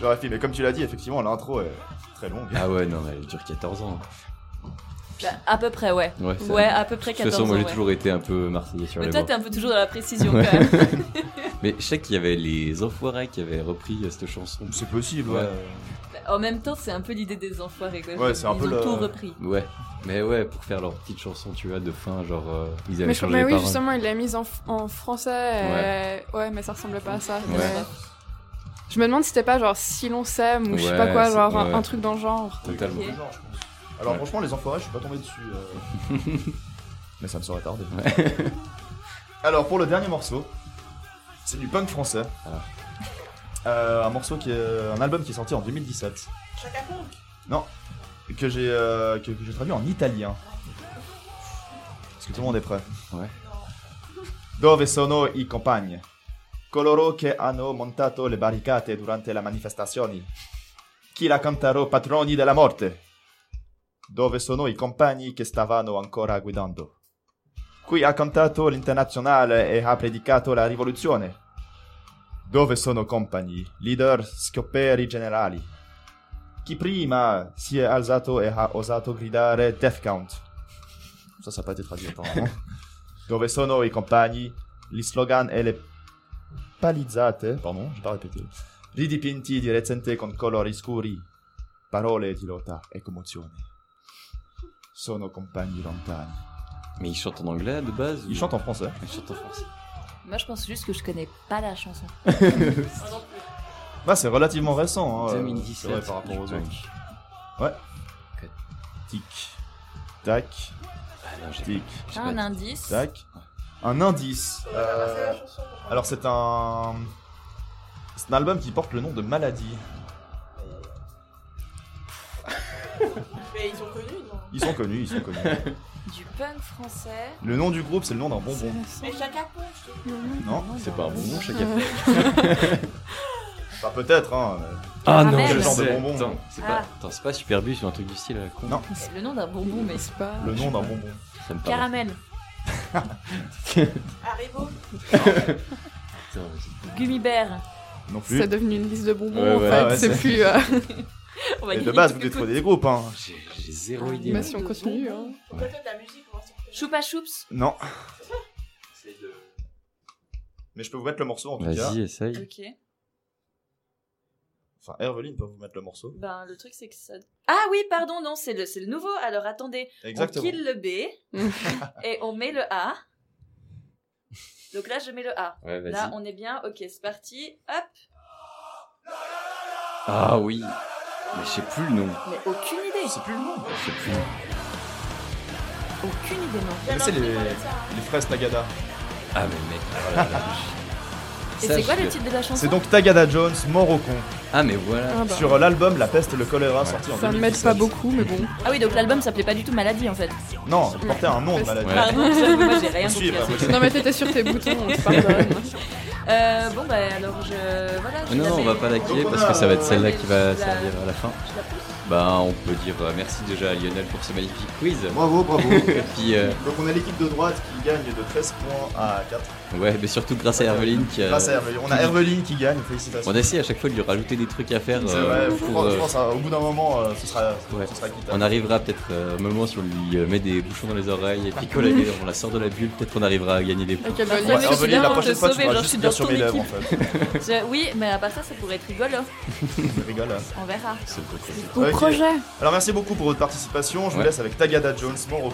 J'aurais fait, mais comme tu l'as dit, effectivement, l'intro est très longue. Ah ouais, non, mais elle dure 14 ans. Bah, à peu près, ouais. Ouais, à peu près De 14 toute façon, moi ans, j'ai ouais. toujours été un peu marseillais sur Mais les toi, bords. t'es un peu toujours dans la précision Ouais. quand même. Mais je sais qu'il y avait les Enfoirés qui avaient repris euh, cette chanson. C'est possible, ouais. En même temps, c'est un peu l'idée des enfoirés. Quoi. Ouais, c'est un Ils peu ont le- tout repris. Ouais. Mais ouais, pour faire leur petite chanson, tu vois, de fin, genre, euh, ils avaient Mais, je- changé mais les oui, paroles. justement, il l'a mise en, français. euh, Ouais. mais ça ressemblait pas à ça. Ouais. Je me demande si c'était pas genre si l'on s'aime ou je sais pas quoi, genre un, ouais. un truc dans le genre. Totalement. Alors Ouais. franchement, les enfoirés, je suis pas tombé dessus. euh. Mais ça me serait tardé. Ouais. Alors pour le dernier morceau, c'est du punk français. Ah. Euh, un morceau qui est un album qui est sorti en 2017. Chaka Ponk. Non, que j'ai euh, que, que j'ai traduit en italien. Parce que tout le monde est prêt. Ouais. Dove sono i compagni? Coloro che hanno montato le barricate durante le manifestazioni. Chi la cantaro patroni della morte? Dove sono i compagni che stavano ancora guidando? Qui ha cantato l'internazionale e ha predicato la rivoluzione. Dove sono compagni, leader, scopperi generali? Chi prima si è alzato e ha osato gridare Death Count? Ça, ça n'a pas été traduit apparemment. Dove sono i compagni, gli slogan e le palizzate, pardon, j'ai pas répété, ridipinti di recente con colori scuri, parole di lotta e commozione. Sono compagni lontani. Mais ils chantent en anglais de base Ils chantent en français. Ils chantent en français. Moi, je pense juste que je connais pas la chanson. Bah, c'est relativement récent, hein, euh, 2017, c'est vrai, par rapport aux autres. Ouais. Tic, tac, Ah non, tic, Un indice. tac. Un indice. Euh, alors, c'est un. C'est un album qui porte le nom de Maladie. Mais ils sont connus, Ils sont connus, ils sont connus. Du punk français. Le nom du groupe, c'est le nom d'un bonbon. Mais Chaka je te dis. Non C'est pas un bonbon, chaque Enfin, peut-être, hein. Ah non. Quel genre de c'est- bonbon Attends, c'est Ah. pas, attends, c'est pas Superbus ou un truc du style à la con Non. C'est le nom d'un bonbon, mais c'est pas. Le nom d'un bonbon. Ça me parle. Caramel. Haribo. Putain, Gummy bear. Non plus. C'est devenu une liste de bonbons Ouais, en ouais, fait, ouais, c'est c'est- plus. euh, On va Et de base, vous coup. des groupes, hein. J'ai j'ai zéro idée. Mais moi. si on continue. Hein. On peut faire de la musique pour voir si on peut. Choupa choups. Non. Mais je peux vous mettre le morceau en tout cas. Vas-y, essaye. Ok. Enfin, Herveline peut vous mettre le morceau. Ben, le truc, c'est que ça. Ah oui, pardon, non, c'est le, c'est le nouveau. Alors attendez. Exactement. On kill le B et on met le A. Donc là, je mets le A. Ouais, vas-y. Là, on est bien. Ok, c'est parti. Hop. Ah oui. Mais je sais plus le nom. Mais aucune idée. C'est plus le nom. Je sais plus. le nom. Aucune idée, non. Vous connaissez les, les fraises Tagada Ah mais mec. oh là là. Et Ça, c'est quoi je- le titre de la chanson C'est donc Tagada Jones, mort au con. Ah mais voilà. Ah bah. Sur l'album La peste et le choléra sorti en Ça ne 2017. m'aide pas beaucoup, mais bon. Ah oui, donc l'album s'appelait pas du tout Maladie en fait. Non, il portait un nom de maladie. Ouais. Pardon, j'avoue, moi j'ai rien compris. suivre, à. Non, mais t'étais sur tes boutons, on te pardonne. Euh, bon, bah alors je. Voilà. je Ah non, non, on va pas la parce que ça va être celle-là qui va la- servir à la fin. Je la pousse. Bah on peut dire euh, merci déjà à Lionel pour ce magnifique quiz. Bravo, bravo. Et puis euh, Donc on a l'équipe de droite qui gagne de 13 points à 4. Ouais, mais surtout grâce à Herveline qui a... Grâce à Herveline. On a Herveline qui gagne, félicitations. On essaie à chaque fois de lui rajouter des trucs à faire. C'est euh, vrai, pour, je euh, pense, au bout d'un moment, euh, ce sera, Ouais. ce sera équitable. On arrivera peut-être euh, un moment si on lui met des bouchons dans les oreilles et puis qu'on la- on la sort de la bulle, peut-être qu'on arrivera à gagner des points. Ok, bah, Ouais, Herveline, la prochaine fois, tu sauver, genre, juste suis bien dans sur ton mes lèvres en équipe. fait. Je- Oui, mais à part ça, ça pourrait être rigolo. Hein. On verra. Beau Ok. projet. Alors merci beaucoup pour votre participation. Je vous laisse avec Tagada Jones, mort au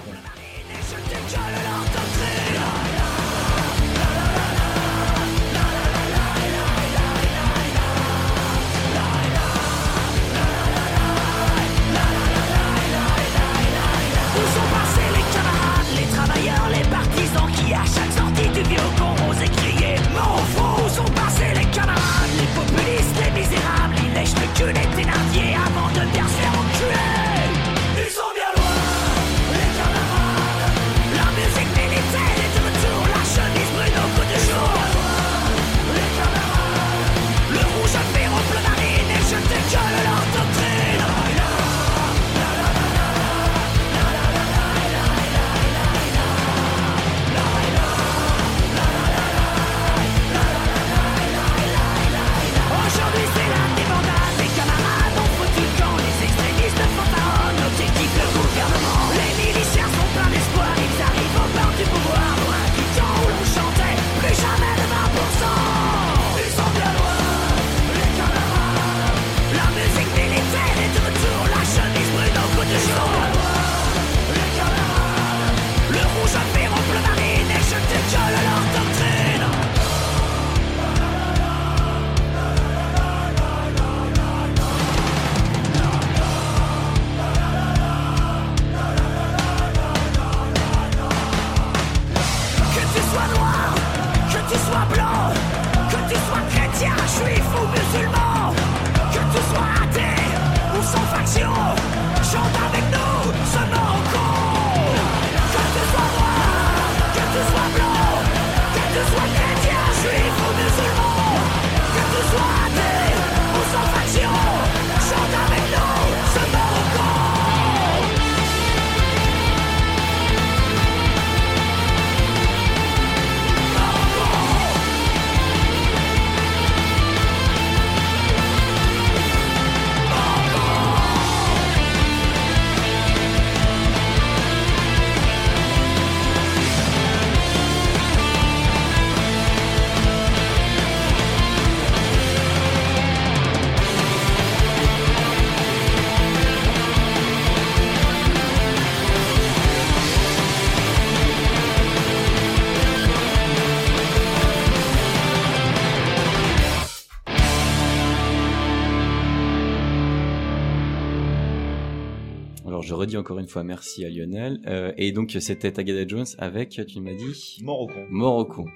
je redis encore une fois merci à Lionel. Euh, et donc c'était Tagada Jones avec, tu m'as dit Mort au con. Mort au con.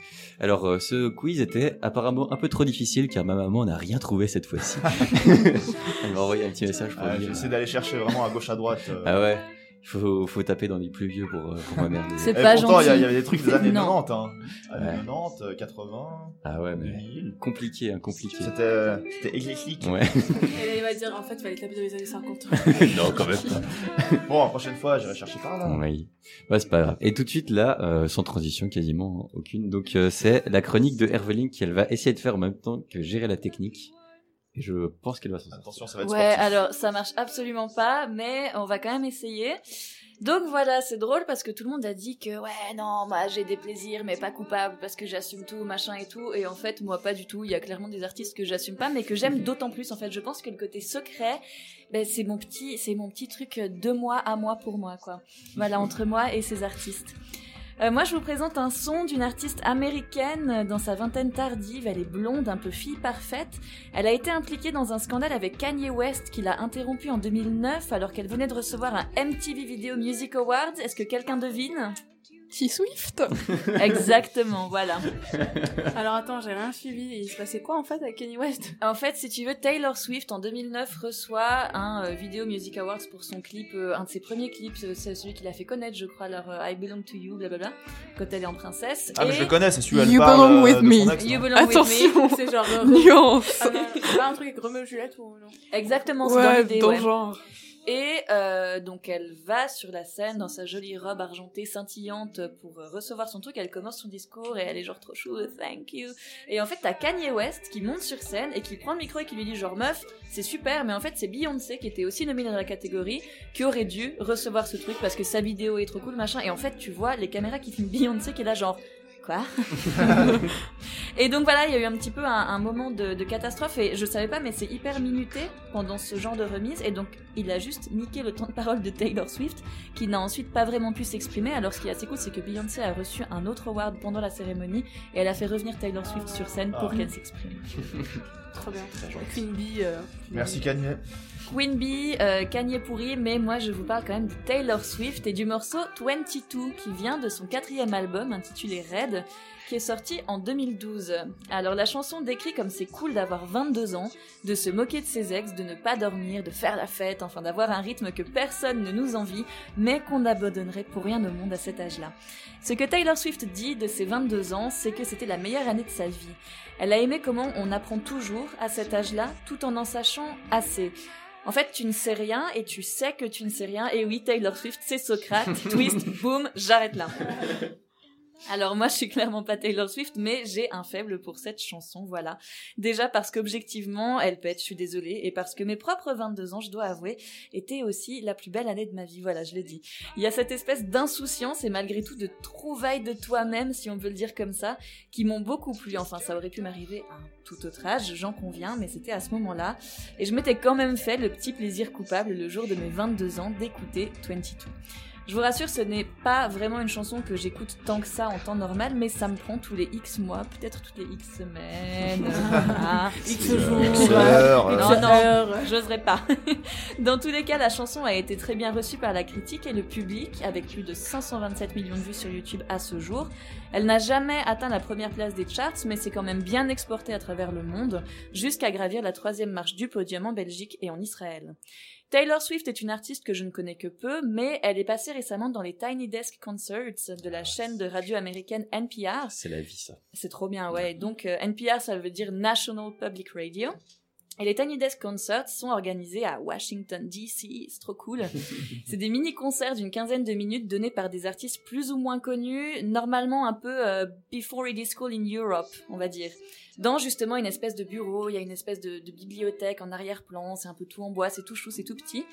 Alors euh, ce quiz était apparemment un peu trop difficile car ma maman n'a rien trouvé cette fois-ci. Elle m'a envoyé un petit message pour Ah, dire. J'essaie d'aller chercher vraiment à gauche à droite. euh. Ah ouais. Il faut, faut taper dans les plus vieux pour, euh, pour m'emmerder. C'est Et pas pourtant, il y, a- gentil. il y avait des trucs des années Non. 90. Hein. Années Ouais. 90, euh, 80. Ah ouais, mais 2000. compliqué, hein, compliqué. C'était c'était éclectique. Ouais. Et il va dire en fait, il fallait taper dans les années 50. non, quand même pas. Bon, la prochaine fois, j'irai chercher par là. Oui. Ouais, c'est pas grave. Et tout de suite là, euh, sans transition quasiment hein, aucune. Donc euh, c'est la chronique de Herveling qu'elle va essayer de faire en même temps que gérer la technique. Et je pense qu'elle va s'en sortir. Attention, ça va être Ouais, sportif. alors ça marche absolument pas, mais on va quand même essayer. Donc voilà, c'est drôle parce que tout le monde a dit que ouais non, moi j'ai des plaisirs mais pas coupable parce que j'assume tout, machin et tout. Et en fait, moi pas du tout. Il y a clairement des artistes que j'assume pas, mais que j'aime d'autant plus. En fait, je pense que le côté secret, ben, c'est mon petit, c'est mon petit truc de moi à moi pour moi quoi. Voilà entre moi et ces artistes. Euh, moi, je vous présente un son d'une artiste américaine euh, dans sa vingtaine tardive. Elle est blonde, un peu fille parfaite. Elle a été impliquée dans un scandale avec Kanye West qui l'a interrompu en 2009 alors qu'elle venait de recevoir un MTV Video Music Awards. Est-ce que quelqu'un devine? T-Swift Exactement, voilà. Alors attends, j'ai rien suivi. Il se passait quoi en fait avec Kanye West? En fait, si tu veux, Taylor Swift en 2009 reçoit un euh, Video Music Awards pour son clip, euh, un de ses premiers clips, euh, c'est celui qui l'a fait connaître, je crois, leur euh, I Belong to You, blablabla, quand elle est en princesse. Ah, mais Et- je le connais, c'est celui où elle You parle belong euh, with me. ex. You Belong With Attention. Me. C'est genre. euh, Nuance Ah c'est pas un truc avec Romeo et Juliette ou non? Exactement, c'est dans Ouais, l'idée, dans ouais. genre. Et euh, donc elle va sur la scène dans sa jolie robe argentée scintillante pour euh, recevoir son truc. Elle commence son discours et elle est genre trop chou, thank you. Et en fait t'as Kanye West qui monte sur scène et qui prend le micro et qui lui dit genre meuf c'est super mais en fait c'est Beyoncé qui était aussi nominée dans la catégorie qui aurait dû recevoir ce truc parce que sa vidéo est trop cool machin. Et en fait tu vois les caméras qui filment Beyoncé qui est là genre quoi Et donc voilà, il y a eu un petit peu un, un moment de, de catastrophe et je savais pas, mais c'est hyper minuté pendant ce genre de remise et donc il a juste niqué le temps de parole de Taylor Swift qui n'a ensuite pas vraiment pu s'exprimer. Alors ce qui est assez cool, c'est que Beyoncé a reçu un autre award pendant la cérémonie et elle a fait revenir Taylor Swift sur scène pour Ah. qu'elle s'exprime. Trop bien. Queen Bee. euh, Merci Kanye. Queen Bee, euh, Kanye pourri, mais moi je vous parle quand même de Taylor Swift et du morceau 22 qui vient de son quatrième album intitulé Red qui est sorti en 2012. Alors la chanson décrit comme c'est cool d'avoir 22 ans, de se moquer de ses ex, de ne pas dormir, de faire la fête, enfin d'avoir un rythme que personne ne nous envie, mais qu'on abandonnerait pour rien au monde à cet âge-là. Ce que Taylor Swift dit de ses 22 ans, c'est que c'était la meilleure année de sa vie. Elle a aimé comment on apprend toujours à cet âge-là, tout en en sachant assez. En fait, tu ne sais rien et tu sais que tu ne sais rien. Et oui, Taylor Swift, c'est Socrate. Twist, boum, j'arrête là. Alors moi, je suis clairement pas Taylor Swift, mais j'ai un faible pour cette chanson, voilà. Déjà parce qu'objectivement, elle pète, je suis désolée, et parce que mes propres 22 ans, je dois avouer, étaient aussi la plus belle année de ma vie, voilà, je l'ai dit. Il y a cette espèce d'insouciance et malgré tout de trouvailles de toi-même, si on peut le dire comme ça, qui m'ont beaucoup plu. Enfin, ça aurait pu m'arriver à un tout autre âge, j'en conviens, mais c'était à ce moment-là. Et je m'étais quand même fait le petit plaisir coupable le jour de mes 22 ans d'écouter 22. Je vous rassure, ce n'est pas vraiment une chanson que j'écoute tant que ça en temps normal, mais ça me prend tous les X mois, peut-être toutes les X semaines, ah, X jours. X heures. Non, X non, heures. j'oserais pas. Dans tous les cas, la chanson a été très bien reçue par la critique et le public, avec plus de 527 millions de vues sur YouTube à ce jour. Elle n'a jamais atteint la première place des charts, mais c'est quand même bien exporté à travers le monde, jusqu'à gravir la troisième marche du podium en Belgique et en Israël. Taylor Swift est une artiste que je ne connais que peu, mais elle est passée récemment dans les Tiny Desk Concerts de la chaîne de radio américaine NPR. C'est la vie, ça. C'est trop bien, ouais. Donc euh, NPR, ça veut dire National Public Radio. Et les Tiny Desk Concerts sont organisés à Washington, D.C. C'est trop cool. C'est des mini-concerts d'une quinzaine de minutes donnés par des artistes plus ou moins connus, normalement un peu euh, before it is cool in Europe, on va dire. Dans justement une espèce de bureau, il y a une espèce de, bibliothèque en arrière-plan, c'est un peu tout en bois, c'est tout chou, c'est tout petit.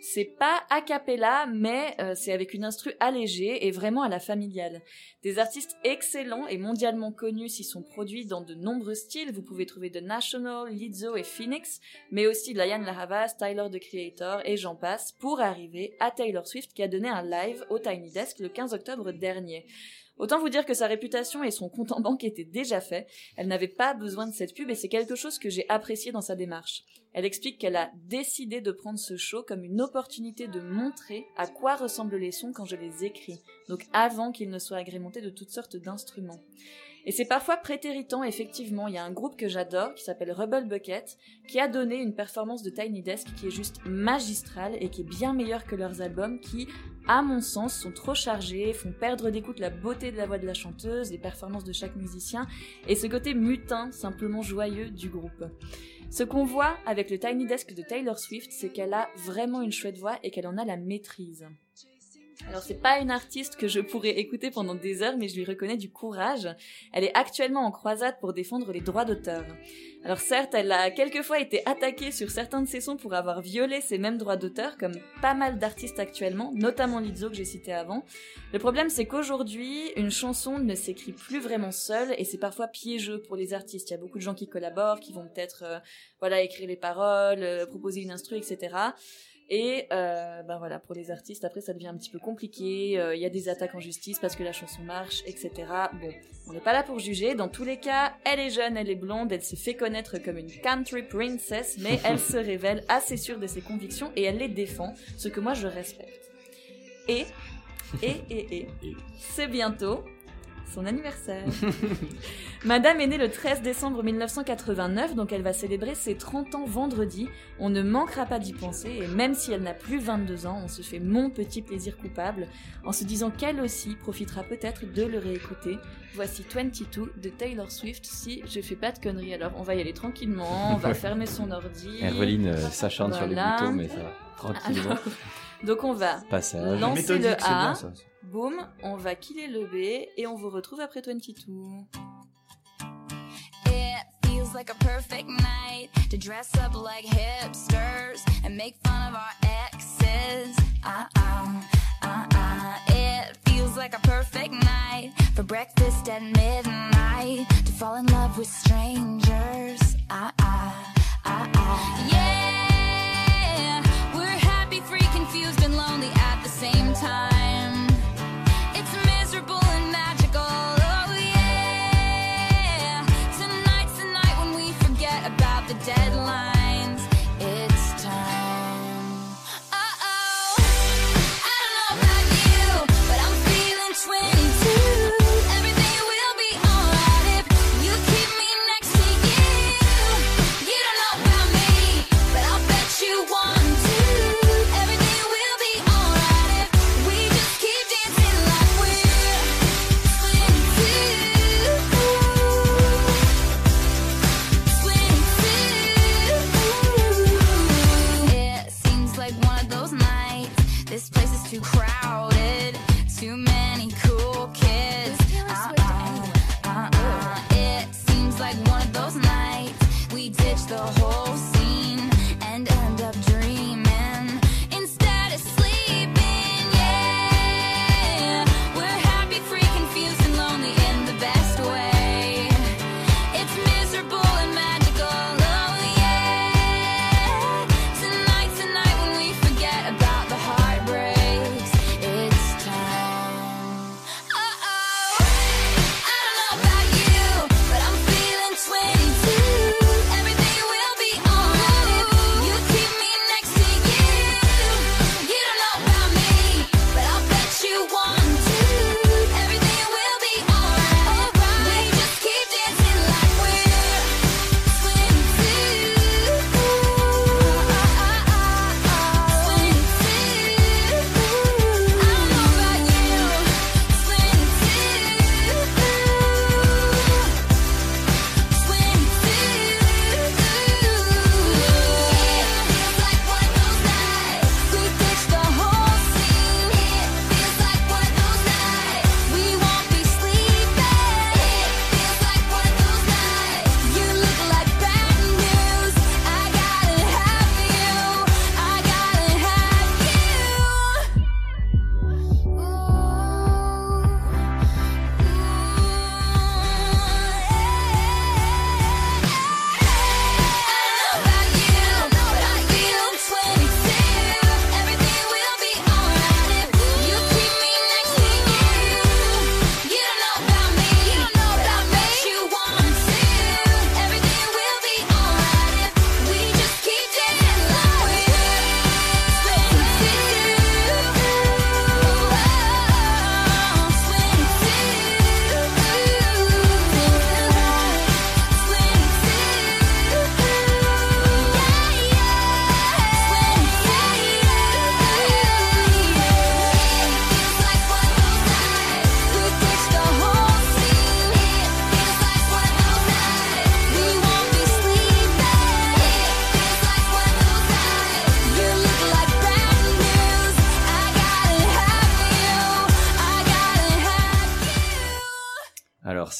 C'est pas a cappella, mais euh, c'est avec une instru allégée et vraiment à la familiale. Des artistes excellents et mondialement connus s'y sont produits dans de nombreux styles. Vous pouvez trouver The National, Lizzo et Phoenix, mais aussi Lion Laravas, Tyler the Creator et j'en passe, pour arriver à Taylor Swift qui a donné un live au Tiny Desk le 15 octobre dernier. Autant vous dire que sa réputation et son compte en banque étaient déjà faits. Elle n'avait pas besoin de cette pub et c'est quelque chose que j'ai apprécié dans sa démarche. Elle explique qu'elle a décidé de prendre ce show comme une opportunité de montrer à quoi ressemblent les sons quand je les écris, donc avant qu'ils ne soient agrémentés de toutes sortes d'instruments. Et c'est parfois prétéritant, effectivement. Il y a un groupe que j'adore qui s'appelle Rebel Bucket qui a donné une performance de Tiny Desk qui est juste magistrale et qui est bien meilleure que leurs albums qui, à mon sens, sont trop chargés, font perdre d'écoute la beauté de la voix de la chanteuse, les performances de chaque musicien et ce côté mutin, simplement joyeux du groupe. Ce qu'on voit avec le Tiny Desk de Taylor Swift, c'est qu'elle a vraiment une chouette voix et qu'elle en a la maîtrise. Alors c'est pas une artiste que je pourrais écouter pendant des heures, mais je lui reconnais du courage. Elle est actuellement en croisade pour défendre les droits d'auteur. Alors certes, elle a quelquefois été attaquée sur certains de ses sons pour avoir violé ces mêmes droits d'auteur, comme pas mal d'artistes actuellement, notamment Lizzo que j'ai cité avant. Le problème c'est qu'aujourd'hui, une chanson ne s'écrit plus vraiment seule et c'est parfois piégeux pour les artistes. Il y a beaucoup de gens qui collaborent, qui vont peut-être euh, voilà écrire les paroles, euh, proposer une instru, etc. Et euh, ben voilà, pour les artistes, après ça devient un petit peu compliqué. euh, Il y a des attaques en justice parce que la chanson marche, etc. Bon, on n'est pas là pour juger. Dans tous les cas, elle est jeune, elle est blonde, elle s'est fait connaître comme une country princess, mais elle se révèle assez sûre de ses convictions et elle les défend, ce que moi je respecte. Et, et, et, et, c'est bientôt son anniversaire. Madame est née le 13 décembre 1989, donc elle va célébrer ses 30 ans vendredi. On ne manquera pas d'y penser, et même si elle n'a plus 22 ans, on se fait mon petit plaisir coupable, en se disant qu'elle aussi profitera peut-être de le réécouter. Voici 22 de Taylor Swift, si je fais pas de conneries. Alors on va y aller tranquillement, on va fermer son ordi. Herveline euh, s'acharne sur les Voilà. boutons, mais ça va. Tranquillement. Alors, donc on va Passage. lancer le c'est bien, A, ça. Boum, on va killer le B et on vous retrouve après 22. It feels like a perfect night to dress up like hipsters and make fun of our exes. Uh uh, uh uh. It feels like a perfect night for breakfast at midnight to fall in love with strangers. Uh uh, uh uh. Yeah,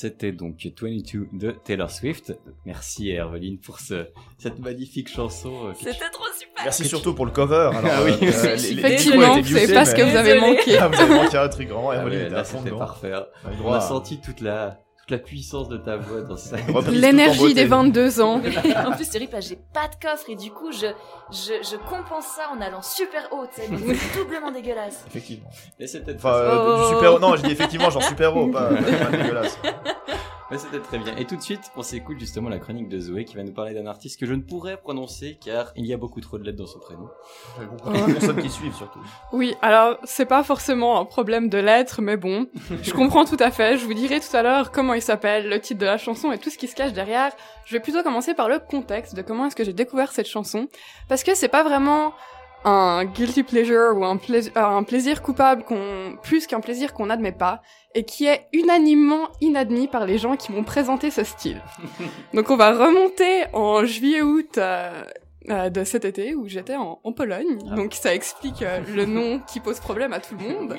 c'était donc 22 de Taylor Swift. Merci Herveline pour ce, cette magnifique chanson. euh, C'était trop super. Merci surtout pour le cover. Alors, Ah oui. euh, euh, Effectivement, les- les- c'est pas ce que vous avez manqué. Ah, vous avez manqué un truc vraiment. Ah Herveline là, c'était parfait. On a à- senti toute la, toute la puissance de ta voix dans ça. L'énergie des 22 ans. en plus, terrible, j'ai pas de coffre et du coup, je, je, je compense ça en allant super haut. tu sais, donc C'est doublement dégueulasse. Effectivement. Mais c'était Enfin, euh, Oh. du super. Non, je dis effectivement, genre super haut, pas, pas dégueulasse. Mais c'était très bien. Et tout de suite, on s'écoute justement la chronique de Zoé qui va nous parler d'un artiste que je ne pourrais prononcer car il y a beaucoup trop de lettres dans son prénom. Les personnes qui suivent surtout. Oui, alors c'est pas forcément un problème de lettres, mais bon, je comprends tout à fait. Je vous dirai tout à l'heure comment il s'appelle, le titre de la chanson et tout ce qui se cache derrière. Je vais plutôt commencer par le contexte de comment est-ce que j'ai découvert cette chanson, parce que c'est pas vraiment un guilty pleasure ou un, euh, un plaisir coupable qu'on plus qu'un plaisir qu'on n'admet pas et qui est unanimement inadmis par les gens qui m'ont présenté ce style. Donc on va remonter en juillet-août euh, euh, de cet été où j'étais en, en Pologne. Ah. Donc ça explique euh, le nom qui pose problème à tout le monde.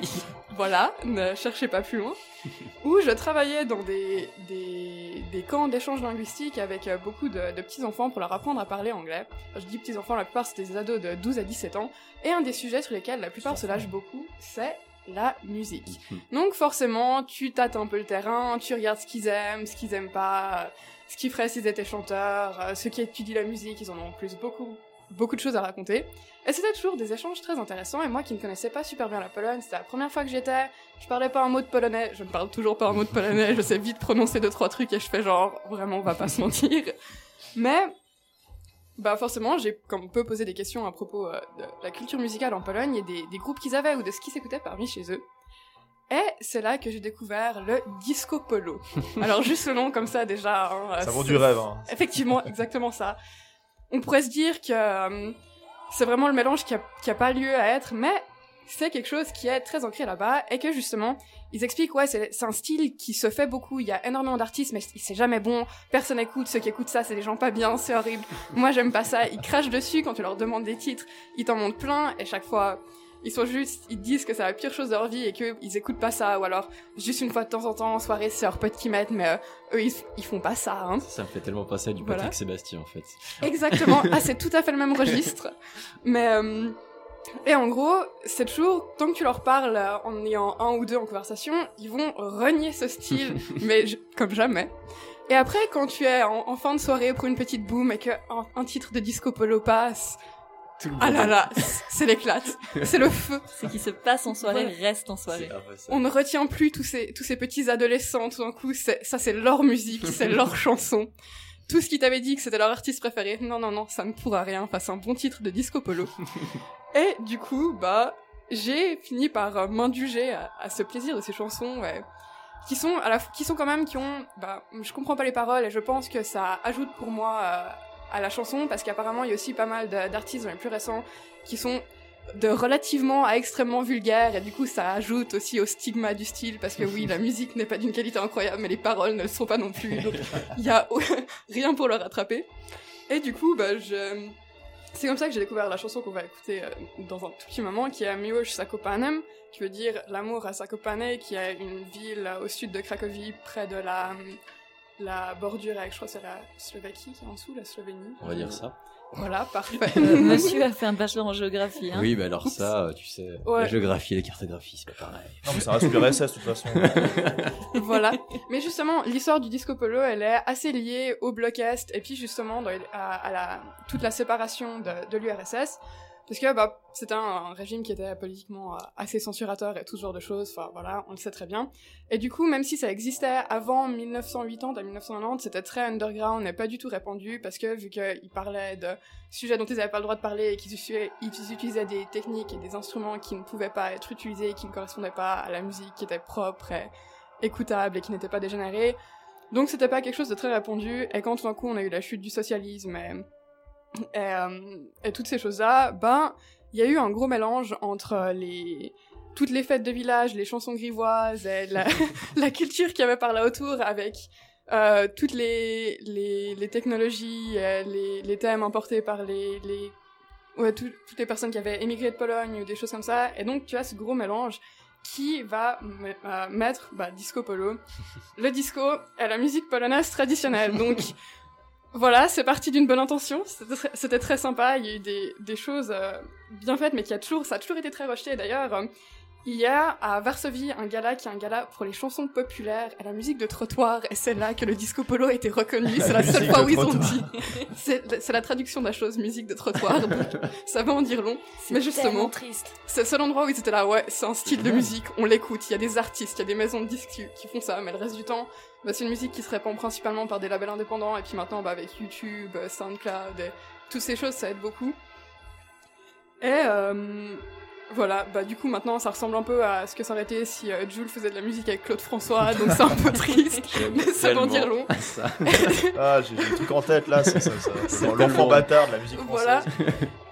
Voilà, ne cherchez pas plus loin. Où je travaillais dans des, des, des camps d'échange linguistique avec euh, beaucoup de, de petits-enfants pour leur apprendre à parler anglais. Je dis petits-enfants, la plupart c'était des ados de 12 à 17 ans. Et un des sujets sur lesquels la plupart se lâchent beaucoup, c'est la musique. Donc forcément, tu tâtes un peu le terrain, tu regardes ce qu'ils aiment, ce qu'ils aiment pas, ce qu'ils feraient s'ils étaient chanteurs, euh, ceux qui étudient la musique, ils en ont en plus beaucoup, beaucoup de choses à raconter. Et c'était toujours des échanges très intéressants, et moi qui ne connaissais pas super bien la Pologne, c'était la première fois que j'y étais, je parlais pas un mot de polonais, je ne parle toujours pas un mot de polonais, je sais vite prononcer deux trois trucs et je fais genre, vraiment, on va pas se mentir. Mais bah forcément, j'ai comme on peut poser des questions à propos euh, de la culture musicale en Pologne et des, des groupes qu'ils avaient ou de ce qui s'écoutait parmi chez eux. Et c'est là que j'ai découvert le disco polo. Alors juste le nom comme ça déjà. hein, Ça euh, vaut c'est- du rêve, hein. Effectivement, exactement ça. On pourrait se dire que euh, c'est vraiment le mélange qui a, qui a pas lieu à être, mais c'est quelque chose qui est très ancré là-bas et que justement ils expliquent ouais c'est un style qui se fait beaucoup il y a énormément d'artistes mais c'est jamais bon personne écoute ceux qui écoutent ça c'est des gens pas bien c'est horrible moi j'aime pas ça ils crachent dessus quand tu leur demandes des titres ils t'en montrent plein et chaque fois ils sont juste ils disent que c'est la pire chose de leur vie et que ils écoutent pas ça ou alors juste une fois de temps en temps en soirée c'est leurs potes qui mettent mais euh, eux ils, ils font pas ça hein. Ça me fait tellement penser à du Voilà. Patrick Sébastien en fait. Exactement. Ah, c'est tout à fait le même registre. Mais euh, et en gros, c'est toujours tant que tu leur parles euh, en ayant un ou deux en conversation, ils vont renier ce style, mais je- comme jamais. Et après, quand tu es en, en fin de soirée pour une petite boom et que un, un titre de disco polo passe, Tout le ah là là, c'est l'éclate, c'est le feu. Ce qui se passe en soirée Voilà. reste en soirée. On ne retient plus tous ces, tous ces petits adolescents, tout d'un coup, ça c'est leur musique, c'est leur chanson. Tout ce qui t'avait dit que c'était leur artiste préféré, non, non, non, ça ne pourra rien face à un bon titre de disco polo. Et du coup, bah, j'ai fini par euh, m'indulger à, à ce plaisir de ces chansons, ouais, qui sont à la, qui sont quand même, qui ont, bah, je comprends pas les paroles et je pense que ça ajoute pour moi euh, à la chanson parce qu'apparemment il y a aussi pas mal d'artistes dans les plus récents qui sont de relativement à extrêmement vulgaire et du coup ça ajoute aussi au stigma du style parce que oui la musique n'est pas d'une qualité incroyable mais les paroles ne le sont pas non plus. Donc il y a rien pour le rattraper. Et du coup bah je c'est comme ça que j'ai découvert la chanson qu'on va écouter euh, dans un tout petit moment qui est Miłosz Zakopanem qui veut dire l'amour à Zakopane qui est une ville au sud de Cracovie près de la la bordure avec je crois c'est la Slovaquie qui est en dessous la Slovénie On va dire ça. Voilà parfait Euh, monsieur a fait un bachelor en géographie. Hein. Oui, bah alors ça, euh, tu sais, Ouais. la géographie et la cartographie, c'est pas pareil. Non, mais ça reste l'URSS de toute façon. voilà. Mais justement, l'histoire du disco polo, elle est assez liée au bloc Est et puis justement dans à, à la, toute la séparation de, de l'URSS. Parce que bah, c'était un, régime qui était politiquement euh, assez censurateur et tout ce genre de choses, enfin voilà, on le sait très bien. Et du coup, même si ça existait avant 1980 à 1990, c'était très underground et pas du tout répandu parce que vu qu'ils parlaient de sujets dont ils n'avaient pas le droit de parler et qu'ils utilisaient, des techniques et des instruments qui ne pouvaient pas être utilisés qui ne correspondaient pas à la musique qui était propre et écoutable et qui n'était pas dégénéré. Donc c'était pas quelque chose de très répandu. Et quand tout d'un coup on a eu la chute du socialisme et, et, euh, et toutes ces choses-là, ben il y a eu un gros mélange entre les toutes les fêtes de village, les chansons grivoises et la, la culture qu'il y avait par là autour avec euh, toutes les, les, les technologies, euh, les, les thèmes importés par les, les ouais, tout- toutes les personnes qui avaient émigré de Pologne ou des choses comme ça. Et donc tu as ce gros mélange qui va euh, mettre bah, disco polo. Le disco est la musique polonaise traditionnelle. Donc voilà, c'est parti d'une bonne intention. C'était très, sympa. Il y a eu des, des choses euh, bien faites, mais qui a toujours, ça a toujours été très rejeté. D'ailleurs, il y a à Varsovie un gala qui est un gala pour les chansons populaires et la musique de trottoir. Et c'est là que le disco polo a été reconnu. C'est la seule fois où ils ont dit. C'est la traduction de la chose, musique de trottoir. donc ça va en dire long. Mais justement, c'est le seul endroit où ils étaient là, ouais, c'est un style de musique, on l'écoute, il y a des artistes, il y a des maisons de disques qui, qui font ça, mais le reste du temps, bah, c'est une musique qui se répand principalement par des labels indépendants, et puis maintenant, bah, avec YouTube, euh, SoundCloud, et toutes ces choses, ça aide beaucoup. Et euh, voilà, bah du coup maintenant ça ressemble un peu à ce que ça aurait été si euh, Jules faisait de la musique avec Claude François, donc c'est un peu triste, mais ça va dire long. Ça. Ah, j'ai le truc en tête là, c'est ça, L'enfant bâtard de la musique française. Voilà.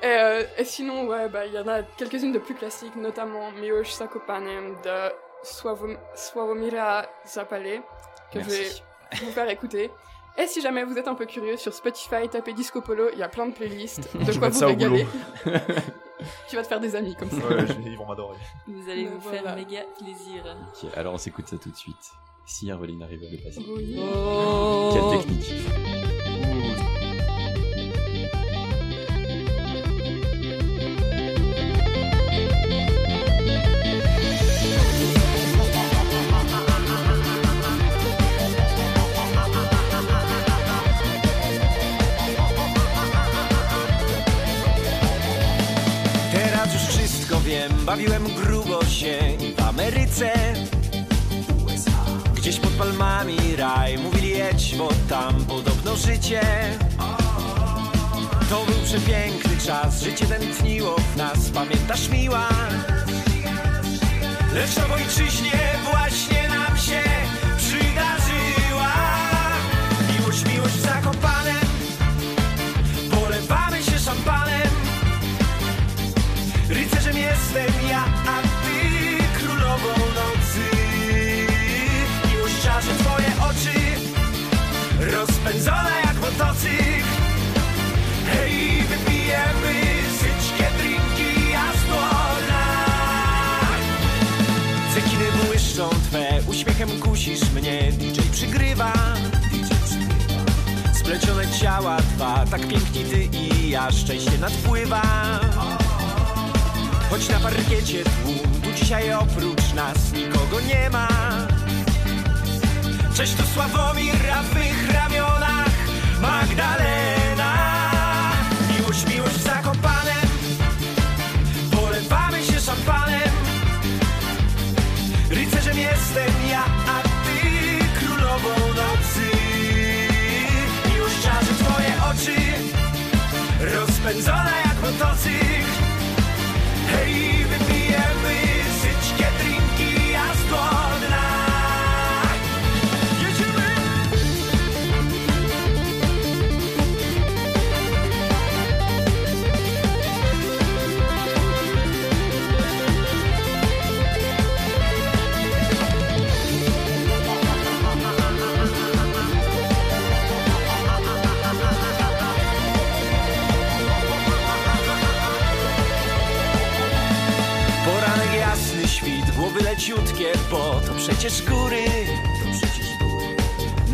et, euh, et sinon, ouais, bah, il y en a quelques-unes de plus classiques, notamment Miłosz Zakopanem de Sławom- Sławomira Zapale, que je vais vous faire écouter. Et si jamais vous êtes un peu curieux, sur Spotify, tapez Disco Polo, il y a plein de playlists. De Je quoi vous régaler. tu vas te faire des amis comme ça. Ouais, je- ils vont m'adorer. Vous allez Mais vous voilà. faire méga plaisir. Ok, alors on s'écoute ça tout de suite. Si Arveline arrive à le passer. Oui. Oh. Quelle technique bawiłem grubo się w Ameryce. Gdzieś pod palmami raj, mówili jedź, bo tam podobno życie. To był przepiękny czas, życie tętniło w nas, pamiętasz miła? Lecz na ojczyźnie właśnie nam się Rycerzem jestem ja, a ty królową nocy. Miłość czarzy twoje oczy Rozpędzona jak motocykl. Hej, wypijemy syćkie drinki jasnona Cekiny błyszczą twe, uśmiechem kusisz mnie. DJ przygrywa. Splecione ciała dwa, tak piękni ty i ja. Szczęście nadpływa Choć na parkiecie tłum, tu dzisiaj oprócz nas nikogo nie ma. Cześć tu Sławomir, a w mych ramionach Magdalena. Miłość, miłość w Zakopanem Polewamy się szampanem. Rycerzem jestem ja, a ty królową nocy. Miłość czarzy twoje oczy Rozpędzona jak motocykl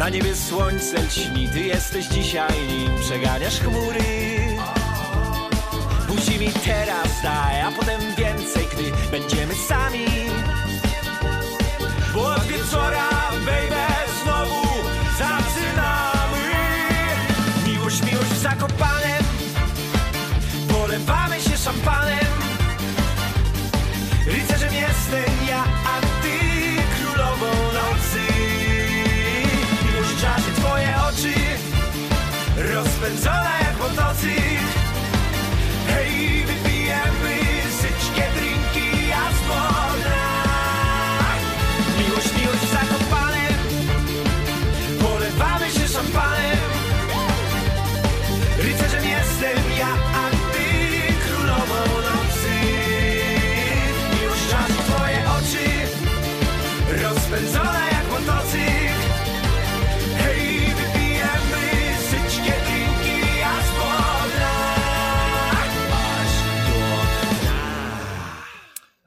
Na niebie słońce lśni, ty jesteś dzisiaj nim przeganiasz chmury. Buzi mi teraz daj, a potem więcej, gdy będziemy sami. Bo od wieczora, baby, znowu zaczynamy. Miłość, miłość w ben zal hij het want. Hey.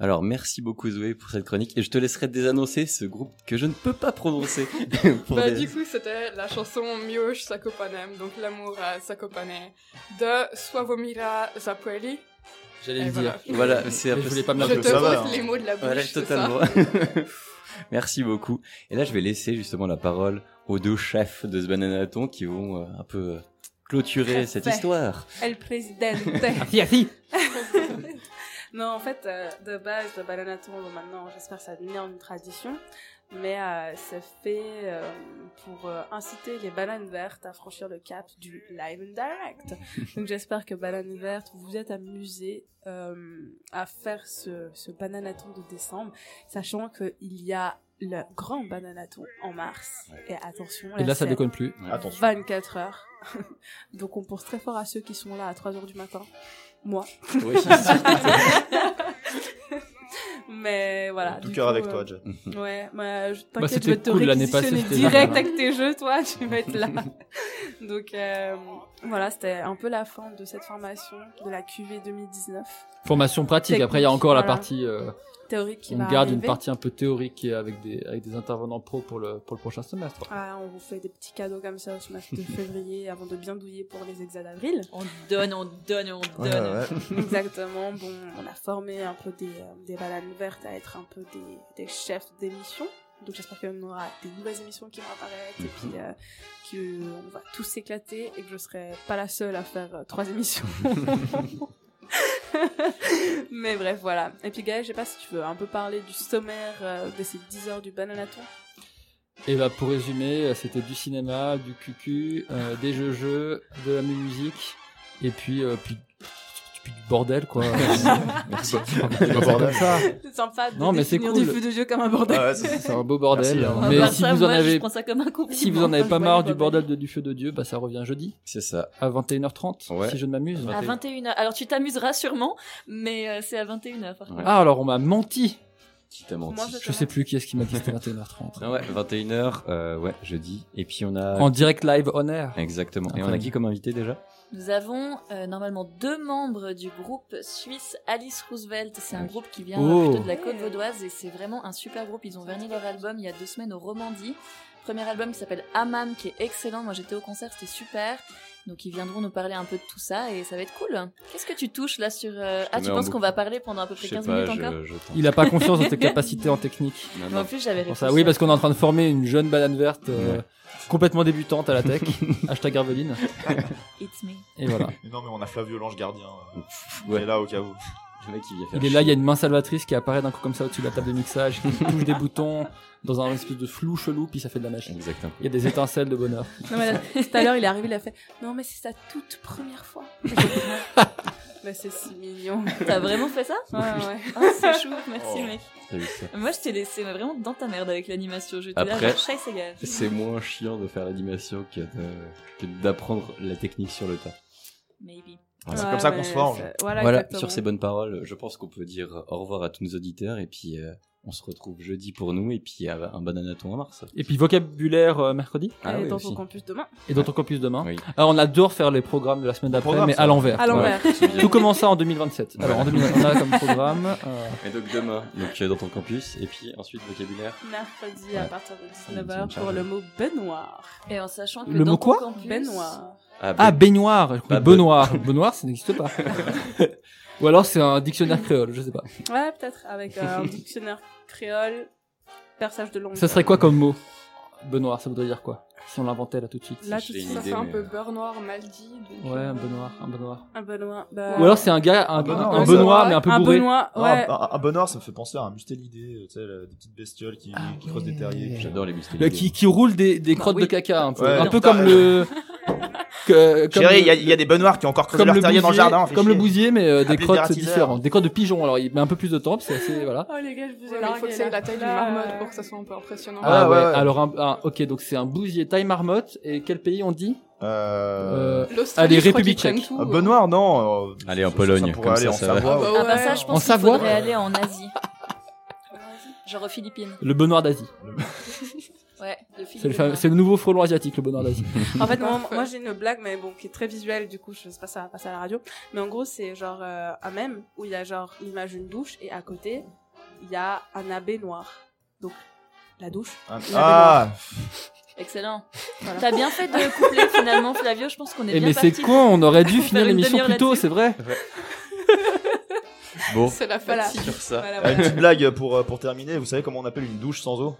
Alors merci beaucoup Zoé pour cette chronique et je te laisserai désannoncer ce groupe que je ne peux pas prononcer. Bah, des- du coup, c'était la chanson Miłość Sakopanem, donc l'amour à Sakopane, de Sławomira Zapueli. J'allais le voilà. dire. Voilà, c'est un Mais peu je voulais pas me Je te ça va, hein. les mots de la bouche. Voilà, totalement. Merci beaucoup. Et là, je vais laisser justement la parole aux deux chefs de ce bananaton qui vont euh, un peu euh, clôturer cette histoire. El Presidente. Afi, afi. Non, en fait, euh, de base, le Bananaton, bon, maintenant, j'espère que ça devenir une tradition. Mais euh, c'est fait euh, pour euh, inciter les bananes vertes à franchir le cap du live and direct. Donc j'espère que bananes vertes, vous vous êtes amusés euh, à faire ce, ce bananaton de décembre, sachant qu'il y a le grand bananaton en mars. Et attention, Et là, ça déconne plus. Attention. 24 heures. Donc on pense très fort à ceux qui sont là à 3 heures du matin. Moi. Oui. Mais voilà. Tout cœur avec euh, toi, Jet. Ouais, bah, Bah, t'inquiète, c'était je vais te cool, l'année passée, réquisitionner direct avec tes jeux, toi, tu vas être là. Donc, euh, voilà, c'était un peu la fin de cette formation de la QV 2019. Formation pratique. Technique, Après, il y a encore la partie. euh, Théorique qui on va garde une partie un peu théorique avec des avec des intervenants pro pour le pour le prochain semestre. Ah, on vous fait des petits cadeaux comme ça au semestre de février avant de bien douiller pour les examens d'avril. On donne, on donne, on Ouais, donne. ouais. Exactement. Bon, on a formé un peu des, euh, des bananes vertes à être un peu des, des chefs d'émission. Donc j'espère qu'on aura des nouvelles émissions qui vont apparaître et puis euh, qu'on va tous s'éclater et que je serai pas la seule à faire euh, trois émissions. Mais bref, voilà. Et puis Gaël, je sais pas si tu veux un peu parler du sommaire euh, de ces 10 heures du Bananaton. Et bah pour résumer, euh, c'était du cinéma, du cucu, euh, des jeux-jeux, de la musique, et puis, euh, puis, puis du bordel quoi. Merci. C'est sympa de Non, mais c'est cool. du feu de jeu comme un bordel. Ah ouais, c'est- un beau bordel. Merci, hein. Mais si ça, vous en avez, prends ça comme un compliment. si vous en avez Je pas marre du bordel de, du feu de Dieu, bah ça revient jeudi C'est ça. à 21h30 Ouais. si je ne m'amuse. À 21h. Alors tu t'amuseras sûrement, mais euh, c'est à 21h par contre. Ouais. Ah alors on m'a menti. Qui t'a menti Moi, Je sais plus qui est-ce qui m'a dit que c'était 21h30. Ah ouais, 21h, euh, ouais, jeudi. Et puis on a. En direct live on air. Exactement. Et on a qui comme invité déjà? Nous avons euh, normalement deux membres du groupe suisse Alice Roosevelt. C'est un groupe qui vient Oh. euh, plutôt de la côte vaudoise et c'est vraiment un super groupe. Ils ont verni leur album il y a deux semaines au Romandie. Premier album qui s'appelle Amam qui est excellent. Moi j'étais au concert, c'était super. Donc ils viendront nous parler un peu de tout ça et ça va être cool. Qu'est-ce que tu touches là sur... euh, Ah tu en penses qu'on va parler pendant à peu près sais 15 pas, minutes encore je, je tente. Il a pas confiance dans tes capacités en technique. Non, en plus j'avais ça, oui, parce qu'on est en train de former une jeune banane verte euh, Ouais. complètement débutante à la tech. Hashtag Herveline. It's me. Et voilà. Mais non, mais on a Flavio l'ange gardien. euh, qui Ouais. est là au cas où. Le mec qui vient faire Il est là, il y a une main salvatrice qui apparaît d'un coup comme ça au-dessus de la table de mixage, qui touche des boutons dans un espèce de flou chelou, puis ça fait de la magie. Exactement. Il y a des étincelles de bonheur. Non, mais là, tout à l'heure, il est arrivé, il a fait Non, mais c'est sa toute première fois. mais c'est si mignon. T'as vraiment fait ça Ouais, ouais. Ah c'est chou, merci Oh. mec. Moi je t'ai laissé vraiment dans ta merde avec l'animation. Là, Après-. C'est moins chiant de faire l'animation que d'apprendre la technique sur le tas. Maybe. C'est Ouais, comme ça qu'on se forge. Voilà, sur ces bonnes paroles, je pense qu'on peut dire au revoir à tous nos auditeurs et puis euh, on se retrouve jeudi pour nous et puis euh, un bananaton en mars. Et puis vocabulaire euh, mercredi Ah Et oui, dans aussi. ton campus demain. et dans ton campus demain. Oui. Alors on adore faire les programmes de la semaine d'après, mais ça. à l'envers. À l'envers. Tout commence en 2027. Alors en 2020, on a comme programme. euh, Et donc demain, donc euh, dans ton campus et puis ensuite vocabulaire. Mercredi Ouais. à partir de C'est une 19h pour le mot baignoire. Et en sachant que Le dans mot ton quoi? campus, Baignoire. Ah, Ah, baignoire. Pas Benoît. Benoît, ça n'existe pas. Ou alors c'est un dictionnaire créole, je sais pas. Ouais, peut-être avec euh, un dictionnaire créole, perçage de langue. Ça serait quoi comme mot? Benoît, ça voudrait dire quoi? Si on l'inventait là tout de suite. Là, tout de suite. Ça idée, fait un peu beurre noir mal dit. donc, Ouais, un Benoît, un Benoît. Un Benoît. bah- Ou alors c'est un gars, un, Un Benoît, un Benoît, mais un peu un bourré. Benoît, Non, ouais. un, un- un bonheur, ça me fait penser à un mustélidé, tu sais, des petites bestioles qui, Ah qui creusent des terriers. J'adore les muscles. Le- qui, qui roule des, des crottes oui. de caca un peu. Ouais. un peu comme le. Que- comme le- il y, y a des benoirs qui ont encore creusé comme leur le terrier dans le bousier- jardin. Comme le chier. bousier, mais euh, des le crottes différentes. Des crottes de pigeon. Alors il met un peu plus de temps, c'est assez, voilà. Oh les gars, je vous ai il faut que c'est la taille d'une marmotte euh, pour que ça soit un peu impressionnant. Ah, Ah ouais, ouais. ouais. Alors un, un- ok, donc c'est un bousier taille marmotte. Et quel pays on dit? Euh... Euh, L'Australie, allez, République tchèque. tout. euh, Benoît, non. euh, Allez, en Pologne, comme aller ça, en ça va. Savoie. Ah bah Ah bah ça, je En pense qu'il Savoie faudrait aller en Asie. Genre aux Philippines. Le Benoît d'Asie. Ouais, C'est le nouveau frelon asiatique, le Benoît d'Asie. En fait, moi, j'ai une blague, mais bon, qui est très visuelle, du coup, je sais pas ça va passer à la radio. Mais en gros, c'est genre euh, un mème où il y a genre l'image d'une douche et à côté, il y a un abbé noir. Donc, la douche. Ah, Ah, Excellent. Voilà. T'as bien fait de coupler finalement, Flavio. Je pense qu'on est Eh bien mais c'est con, on aurait dû finir l'émission plus tôt, c'est vrai. Bon, C'est la Voilà. fatigue. sur ça. Voilà, Ah, voilà. Une petite blague pour, euh, pour terminer. Vous savez comment on appelle une douche sans eau?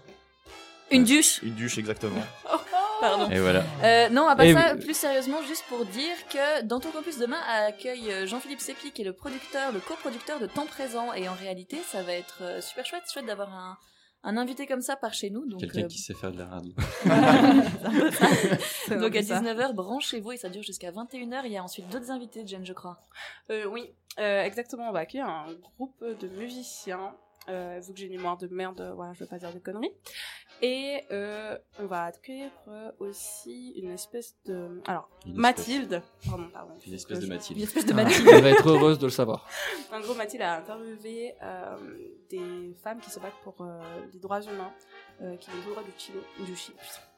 Une douche. Une douche, exactement. Pardon. Et voilà. Euh, non, à part Et ça, vous- plus sérieusement, juste pour dire que dans ton campus demain accueille euh, Jean-Philippe Sépi, qui est le producteur, le coproducteur de Temps Présent. Et en réalité, ça va être euh, super chouette, chouette d'avoir un, un invité comme ça par chez nous. Donc, Quelqu'un euh, qui sait faire de la radio. donc à ça. 19h, branchez-vous et ça dure jusqu'à 21h. Il y a ensuite d'autres invités, Jen, je crois. Euh, oui, euh, exactement. On va accueillir un groupe de musiciens. Euh, vu que j'ai une mémoire de merde, euh, voilà, je veux pas dire de conneries. Et euh, on va accueillir euh, aussi une espèce de... Alors, espèce. Mathilde. Pardon, pardon. Une espèce de Mathilde. Une espèce de Mathilde. Elle va être heureuse de le savoir. En gros, Mathilde a interviewé euh, des femmes qui se battent pour euh, les droits humains, euh, qui les droits du Chili. Du Chili. putain.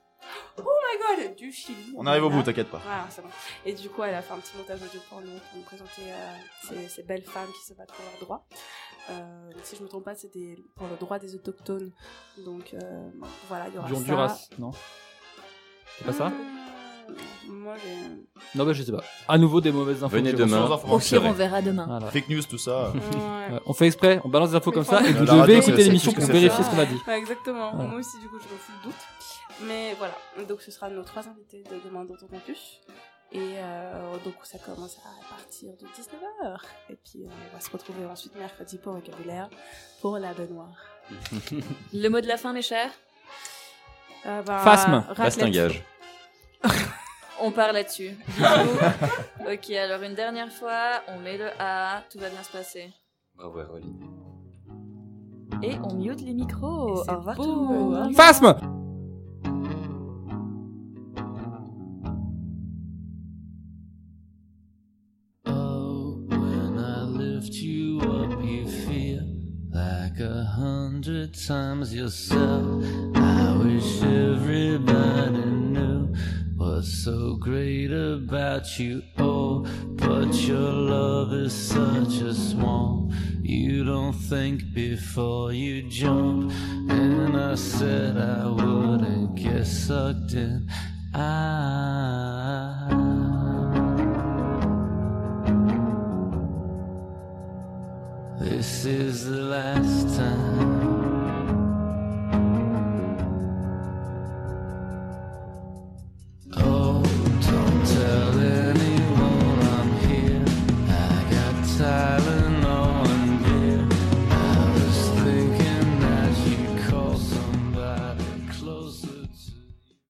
Oh my god, du Chili. On arrive au bout, t'inquiète pas. Voilà, c'est bon. Et du coup, elle a fait un petit montage audio pour nous, pour nous présenter euh, ces, ces belles femmes qui se battent pour leurs droits. Euh, si je me trompe pas, c'était pour le droit des autochtones. Donc euh, voilà, il y aura Du ça. Honduras, non C'est pas ça Euh, Moi, j'ai. Non, bah je sais pas. À nouveau des mauvaises infos. Venez demain. Au pire, on verra demain. Voilà. Fake news, tout ça. Ouais, on fait exprès, on balance des infos comme ça et vous devez c'est- écouter c'est l'émission pour vérifier ce qu'on a dit. Ouais, exactement. Voilà. Moi aussi, du coup, je me fous le doute. Mais voilà. Donc, ce sera nos trois invités de demain dans ton campus. Et euh, donc, ça commence à partir de 19h. Et puis, euh, on va se retrouver ensuite mercredi pour vocabulaire pour la baignoire. Le mot de la fin, mes chers Euh, bah, Phasme. Bastingage. On part là-dessus. Ok, alors une dernière fois, on met le A, tout va bien se passer. Bravo, Rolly. Et on mute les micros. Au revoir tout le monde. Phasme like a hundred times yourself. I wish everybody knew what's so great about you. Oh, but your love is such a swamp. You don't think before you jump. And I said I wouldn't get sucked in. I This is the last time